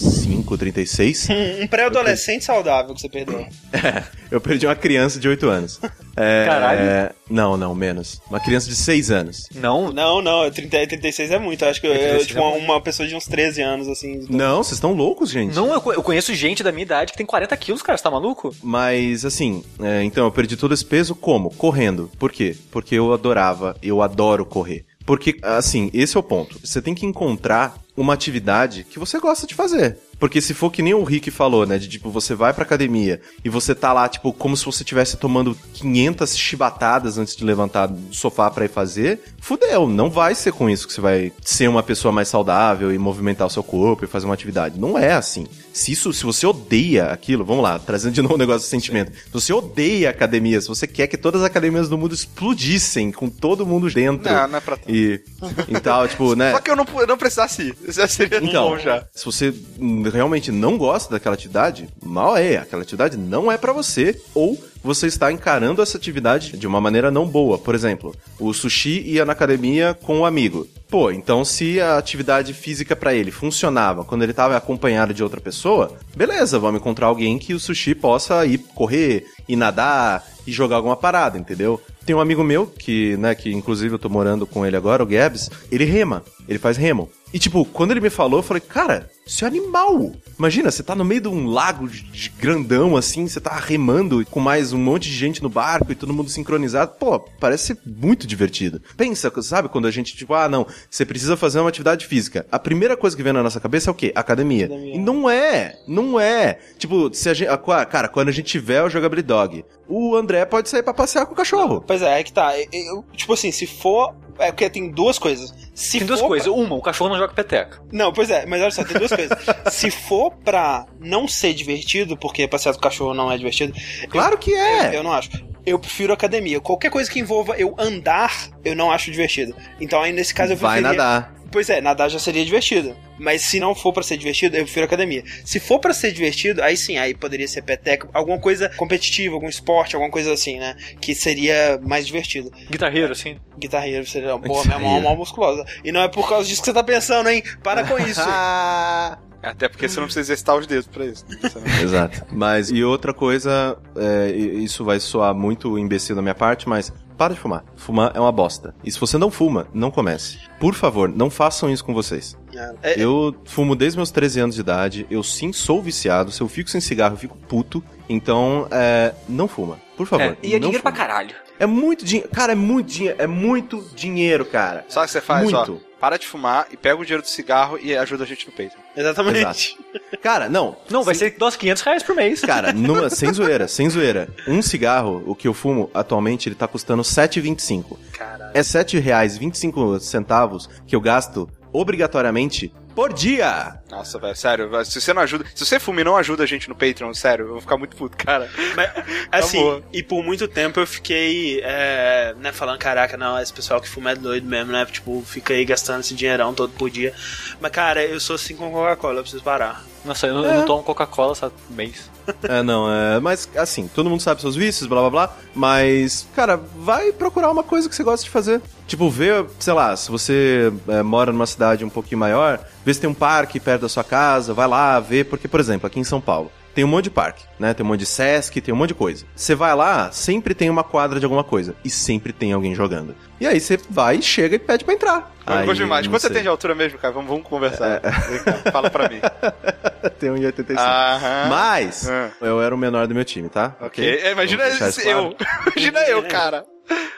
35, 36. Um pré-adolescente saudável que você perdeu. Eu perdi uma criança de 8 anos. É, Caralho. Não, não, menos. Uma criança de 6 anos. Não, Não, não, 30, 36 é muito. Eu acho que eu, 36 tipo, é uma, pessoa de uns 13 anos, assim. Não, vocês estão loucos, gente. não eu, eu conheço gente da minha idade que tem 40 quilos, cara, você tá maluco? Mas, assim, é, então eu perdi todo esse peso como? Correndo. Por quê? Porque eu adorava, eu adoro correr. Porque, assim, esse é o ponto. Você tem que encontrar uma atividade que você gosta de fazer. Porque se for que nem o Rick falou, né? De tipo, você vai pra academia e você tá lá, tipo, como se você estivesse tomando 500 chibatadas antes de levantar do sofá pra ir fazer, fudeu. Não vai ser com isso que você vai ser uma pessoa mais saudável e movimentar o seu corpo e fazer uma atividade. Não é assim. Se isso, se você odeia aquilo, vamos lá, trazendo de novo o negócio do sentimento. Se você odeia academia, se você quer que todas as academias do mundo explodissem com todo mundo dentro. Não, não é pra tanto. E, e tal, tipo, né? Só que eu não, eu não precisasse ir. Isso já seria Então, bom já. se você realmente não gosta daquela atividade, mal é. Aquela atividade não é pra você. Ou você está encarando essa atividade de uma maneira não boa. Por exemplo, o sushi ia na academia com um amigo. Pô, então se a atividade física pra ele funcionava quando ele estava acompanhado de outra pessoa, beleza, vamos encontrar alguém que o sushi possa ir correr, ir nadar e jogar alguma parada, entendeu? Tem um amigo meu que, né, que inclusive eu tô morando com ele agora, o Gabs, ele rema. Ele faz remo. E, tipo, quando ele me falou, eu falei, cara, isso é animal. Imagina, você tá no meio de um lago de, grandão, assim, você tá remando com mais um monte de gente no barco e todo mundo sincronizado. Pô, parece muito divertido. Pensa, sabe, quando a gente, tipo, ah, não, você precisa fazer uma atividade física. A primeira coisa que vem na nossa cabeça é o quê? Academia. Academia. E não é, não é. Tipo, se a gente, cara, quando a gente tiver o Jogabilidade Dog, o André pode sair pra passear com o cachorro. Pois é, é que tá. Eu- tipo assim, se for. É porque tem duas coisas. Se Tem duas for coisas. Uma, o cachorro não joga peteca. Não, pois é, mas olha só, tem duas coisas. Se for pra não ser divertido, porque passear com o cachorro não é divertido. Claro que é. Eu, eu não acho. Eu prefiro academia. Qualquer coisa que envolva eu andar, eu não acho divertido. Então aí nesse caso eu Vai preferia... nadar. Pois é, nadar já seria divertido. Mas se não for pra ser divertido, eu prefiro academia. Se for pra ser divertido, aí sim, aí poderia ser peteca, alguma coisa competitiva, algum esporte, alguma coisa assim, né? Que seria mais divertido. Guitarreiro, assim. Guitarreira seria uma boa, minha mão mal musculosa. E não é por causa disso que você tá pensando, hein? Para com isso. Até porque você não precisa exercitar os dedos pra isso. Não- Exato. Mas, e outra coisa, é, isso vai soar muito imbecil da minha parte, mas para de fumar. Fumar é uma bosta. E se você não fuma, não comece. Por favor, não façam isso com vocês. É, é, Eu fumo desde meus 13 anos de idade, eu sim sou viciado, se eu fico sem cigarro, eu fico puto. Então, é, não fuma. Por favor. É, e é não dinheiro pra fuma. caralho. É muito dinheiro. Cara, é muito dinheiro. É muito dinheiro, cara. Sabe o que você faz? Muito. Ó, para de fumar e pega o dinheiro do cigarro e ajuda a gente no peito. Exatamente. Exato. Cara, não. Não, vai ser nossa, 500 reais por mês. Cara, numa, sem zoeira, sem zoeira. Um cigarro, o que eu fumo atualmente, ele tá custando R$ 7,25. Caralho. É R$ 7,25 centavos que eu gasto obrigatoriamente por dia. Nossa, velho, sério, se você não ajuda. Se você fuma e não ajuda a gente no Patreon, sério, eu vou ficar muito puto, cara. Mas, assim, boa. e por muito tempo eu fiquei, é, né, falando, caraca, não, esse pessoal que fuma é doido mesmo, né? Tipo, fica aí gastando esse dinheirão todo por dia. Mas, cara, eu sou assim com Coca-Cola, eu preciso parar. Nossa, eu, não- eu não tomo Coca-Cola há mês. É, não, é. Mas, assim, todo mundo sabe seus vícios, blá blá blá. Mas, cara, vai procurar uma coisa que você gosta de fazer. Tipo, vê, sei lá, se você é, mora numa cidade um pouquinho maior, vê se tem um parque perto da sua casa, vai lá, vê. Porque, por exemplo, aqui em São Paulo. Tem um monte de parque, né? Tem um monte de Sesc, tem um monte de coisa. Você vai lá, sempre tem uma quadra de alguma coisa. E sempre tem alguém jogando. E aí você vai, chega e pede pra entrar. Eu Aí, gosto demais. Quanto você sei. tem de altura mesmo, cara? Vamos, vamos conversar. Vem cá, Fala pra mim. tem 1,85. Aham. Mas, Ah. eu era o menor do meu time, tá? Ok. É, Imagina claro. eu. Imagina eu, cara.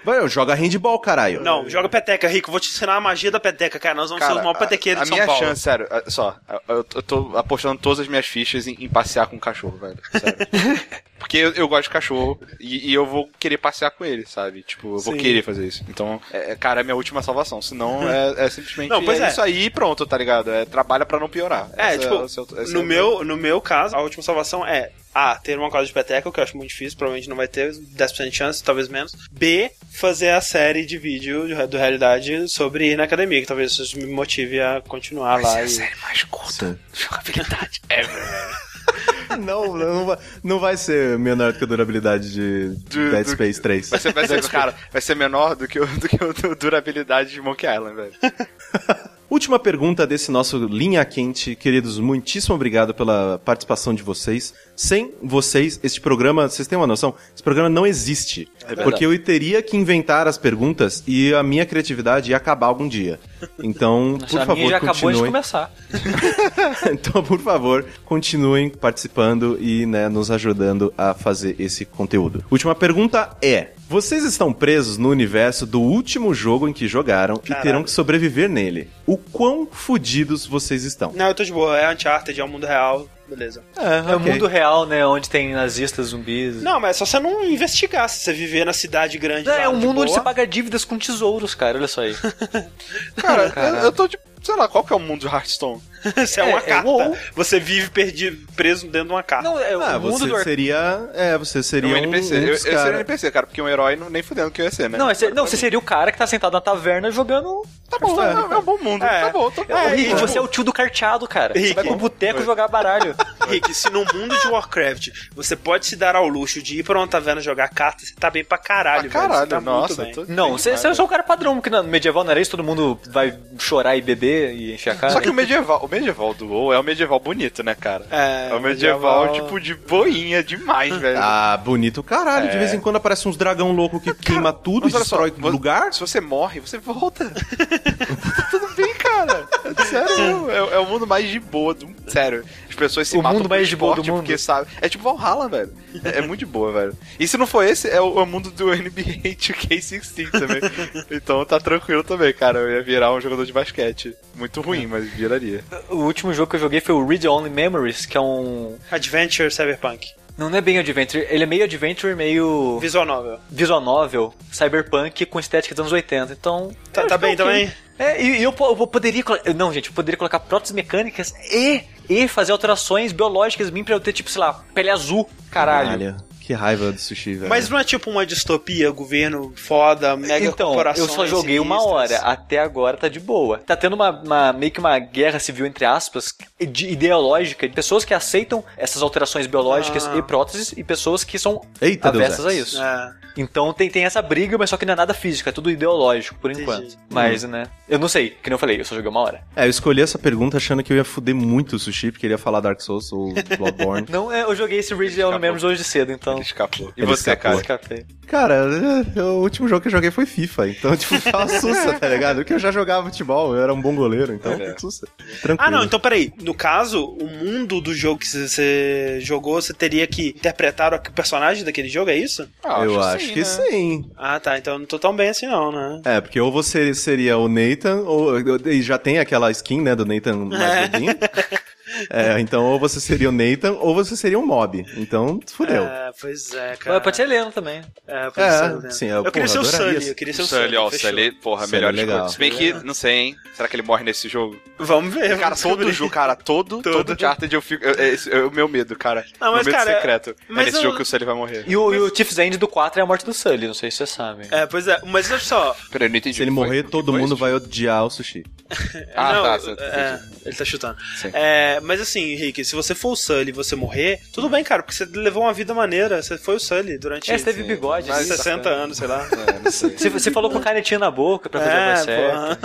Vai, eu joga handball, caralho. Não, joga peteca, Rico, vou te ensinar a magia da peteca, cara. Nós vamos ser Cara, os maiores a, petequeiros a de São minha Paulo. chance, sério, é, só, eu, eu tô apostando todas as minhas fichas em, em passear com o cachorro, velho. Sério. Porque eu, eu gosto de cachorro e, e eu vou querer passear com ele, sabe? Tipo, eu vou Sim. querer fazer isso. Então, é, é, cara, é minha última salvação. Senão é, é simplesmente Não, pois é. isso aí e pronto, tá ligado? É, trabalha pra não piorar. É, Essa tipo, seu- é no, o- meu, no meu caso, a última salvação é A, ter uma quadra de peteca, que eu acho muito difícil, provavelmente não vai ter 10% de chance, talvez menos. B, fazer a série de vídeo do, Realidade sobre ir na academia, que talvez isso me motive a continuar Vai ser lá. a e- série mais curta de jogabilidade ever. Não, não vai, não vai ser menor do que a durabilidade de Do- Dead Space 3. Vai ser, vai ser, cara, vai ser menor do que, o, do que du- durabilidade de Monkey Island, velho. Última pergunta desse nosso Linha Quente. Queridos, muitíssimo obrigado pela participação de vocês. Sem vocês, este programa, vocês têm uma noção? Esse programa não existe. verdade. porque eu teria que inventar as perguntas e a minha criatividade ia acabar algum dia. Então, por a favor, minha já acabou de continuem. começar. então, por favor, continuem participando e né, nos ajudando a fazer esse conteúdo. Última pergunta é: vocês estão presos no universo do último jogo em que jogaram e Caralho. terão que sobreviver nele? O quão fudidos vocês estão? Não, eu tô de boa, é Uncharted, é o mundo real, beleza. É, É o mundo real, né? Onde tem nazistas, zumbis. Não, mas é só você não investigar, se você viver na cidade grande. Não, é um mundo onde boa. você paga dívidas com tesouros, cara. Olha só aí. Cara, eu, Caralho. eu tô de. Sei lá, qual que é o mundo de Hearthstone? Você é uma É, é carta. WoW. Você vive perdido, preso dentro de uma carta. Não, é Ah, o mundo você do seria. É, você seria um um, NPC. um eu, eu dos seria um NPC, cara, porque um herói não, nem fudendo que eu ia ser, né? Não, é, não, você seria o cara que tá sentado na taverna jogando. Tá bom, é, é um bom mundo. É. Tá bom, tô É, bom. Rick, você é o tio do carteado, cara. Você Rick. vai pro boteco jogar baralho. Rick, se no mundo de Warcraft você pode se dar ao luxo de ir pra uma taverna jogar cartas, você tá bem pra caralho, Ah, caralho, velho. Você tá nossa. muito bem. tô- Não, você, você é só o cara padrão, porque no medieval não era isso, todo mundo vai chorar e beber e encher a cara. Só que o medieval, medieval do WoW é o medieval bonito, né, cara? É, É o medieval, medieval- tipo, de boinha demais, velho. Ah, bonito caralho. De É. vez em quando aparece uns dragão louco que queima tudo e só, destrói vo- lugar. Se você morre, você volta. tá tudo bem, cara. sério, mesmo. é, é o mundo mais de boa do Sério. As pessoas se O matam mundo mais de boa do esporte mundo. porque sabe. É tipo Valhalla, velho. É, é muito de boa, velho. E se não for esse, é o, é o mundo do NBA 2K16 também. Então tá tranquilo também, cara. Eu ia virar um jogador de basquete. Muito ruim, mas viraria. O último jogo que eu joguei foi o Read Only Memories, que é um. Adventure Cyberpunk. Não é bem adventure, ele é meio adventure, meio Visual novel. visual novel, cyberpunk com estética dos anos 80. Então. Tá, eu tá bem é também? É, e e eu, po- eu poderia. Não, gente, eu poderia colocar próteses mecânicas e, e fazer alterações biológicas em mim pra eu ter, tipo, sei lá, pele azul. Caralho. Caralho, que raiva do sushi, velho. Mas não é tipo uma distopia, governo foda, mega Então, corporações eu só joguei uma hora, até agora tá de boa. Tá tendo uma, uma- meio que uma guerra civil, entre aspas, de- ideológica, de pessoas que aceitam essas alterações biológicas Ah. e próteses e pessoas que são Eita, Deus avessas a isso. É. Então tem, tem essa briga, mas só que não é nada físico, é tudo ideológico, por Entendi. enquanto. Mas, né, eu não sei, que nem eu falei, eu só joguei uma hora. É, eu escolhi essa pergunta achando que eu ia fuder muito o sushi, porque ele ia falar Dark Souls ou Bloodborne. Não, é, eu joguei esse Escapou. Memories hoje cedo, então... Ele escapou. E Ele você, escapou. cara? Escapei. Cara, é, o último jogo que eu joguei foi FIFA, então, tipo, tava sussa, tá ligado? Porque eu já jogava futebol, eu era um bom goleiro, então, É. sussa. Tranquilo. Ah, não, então peraí. No caso, o mundo do jogo que você jogou, você teria que interpretar o personagem daquele jogo, é isso? Ah, eu acho sim, que né? sim. Ah, tá. Então eu não tô tão bem assim, não, né? É, porque ou você seria o Nathan, ou e já tem aquela skin, né, do Nathan mais bobinho. É, então ou você seria o Nathan, ou você seria um mob. Então, fudeu. É, pois é, cara. Pode ser Leandro também. É, pode É, ser, né? sim, eu, eu queria porra, ser o Sully, eu queria ser O o Sully, ó, o. Sully, porra, Sully é melhor legal. escolha. Se bem que, não sei, hein? Será que ele morre nesse jogo? Vamos ver. Cara, vamos todo jogo, cara, todo, todo, Todo. Eu fico. eu- é o meu medo, cara. Não, mas, meu medo cara, secreto. mas é nesse eu- jogo que o Sully vai morrer. E o, e o Tiff's End do 4 é a morte do Sully, não sei se vocês sabem. É, pois é, mas olha só. Peraí, não entendi. Se ele o que foi. morrer, todo mundo vai odiar o sushi. Ah, tá, você- é, ele tá chutando. É, mas assim, Henrique, se você for o Sully e você morrer, tudo bem, cara, porque você levou uma vida maneira. Você foi o Sully durante É, você teve bigode. mais assim, 60 bacana. anos, sei lá. É, não sei. Você, você falou com canetinha na boca pra fazer É, certa. porra.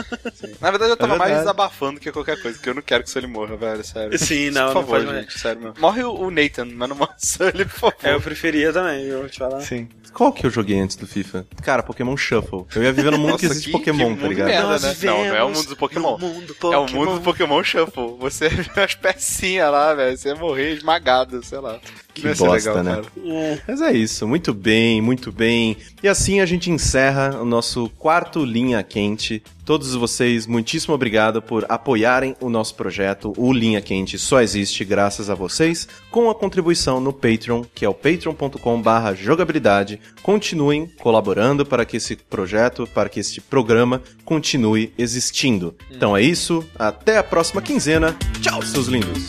Na verdade, eu tava É verdade. mais desabafando que qualquer coisa, porque eu não quero que o Sully morra, velho, sério. Sim, não, Por não favor, gente, sério mesmo. Morre o Nathan, mas não morre o Sully, por favor. É, eu preferia também, eu vou te falar. Sim. Qual que eu joguei antes do FIFA? Cara, Pokémon Shuffle. Eu ia viver no mundo que Nossa, existe que- Pokémon, que tá ligado? merda. Né? Não, não é o mundo do Pokémon. mundo É o mundo do Pokémon Shuffle. Você vê as pecinhas lá, velho. Você ia morrer esmagado, sei lá. Que bosta, legal, né? cara. É. Mas é isso, muito bem, muito bem. E assim a gente encerra o nosso quarto Linha Quente. Todos vocês, muitíssimo obrigado por apoiarem o nosso projeto. O Linha Quente só existe graças a vocês, com a contribuição no Patreon, que é o patreon.com barra jogabilidade. Continuem colaborando para que esse projeto, para que este programa continue existindo. Então é isso, até a próxima quinzena. Tchau, seus lindos!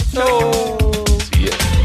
Yeah.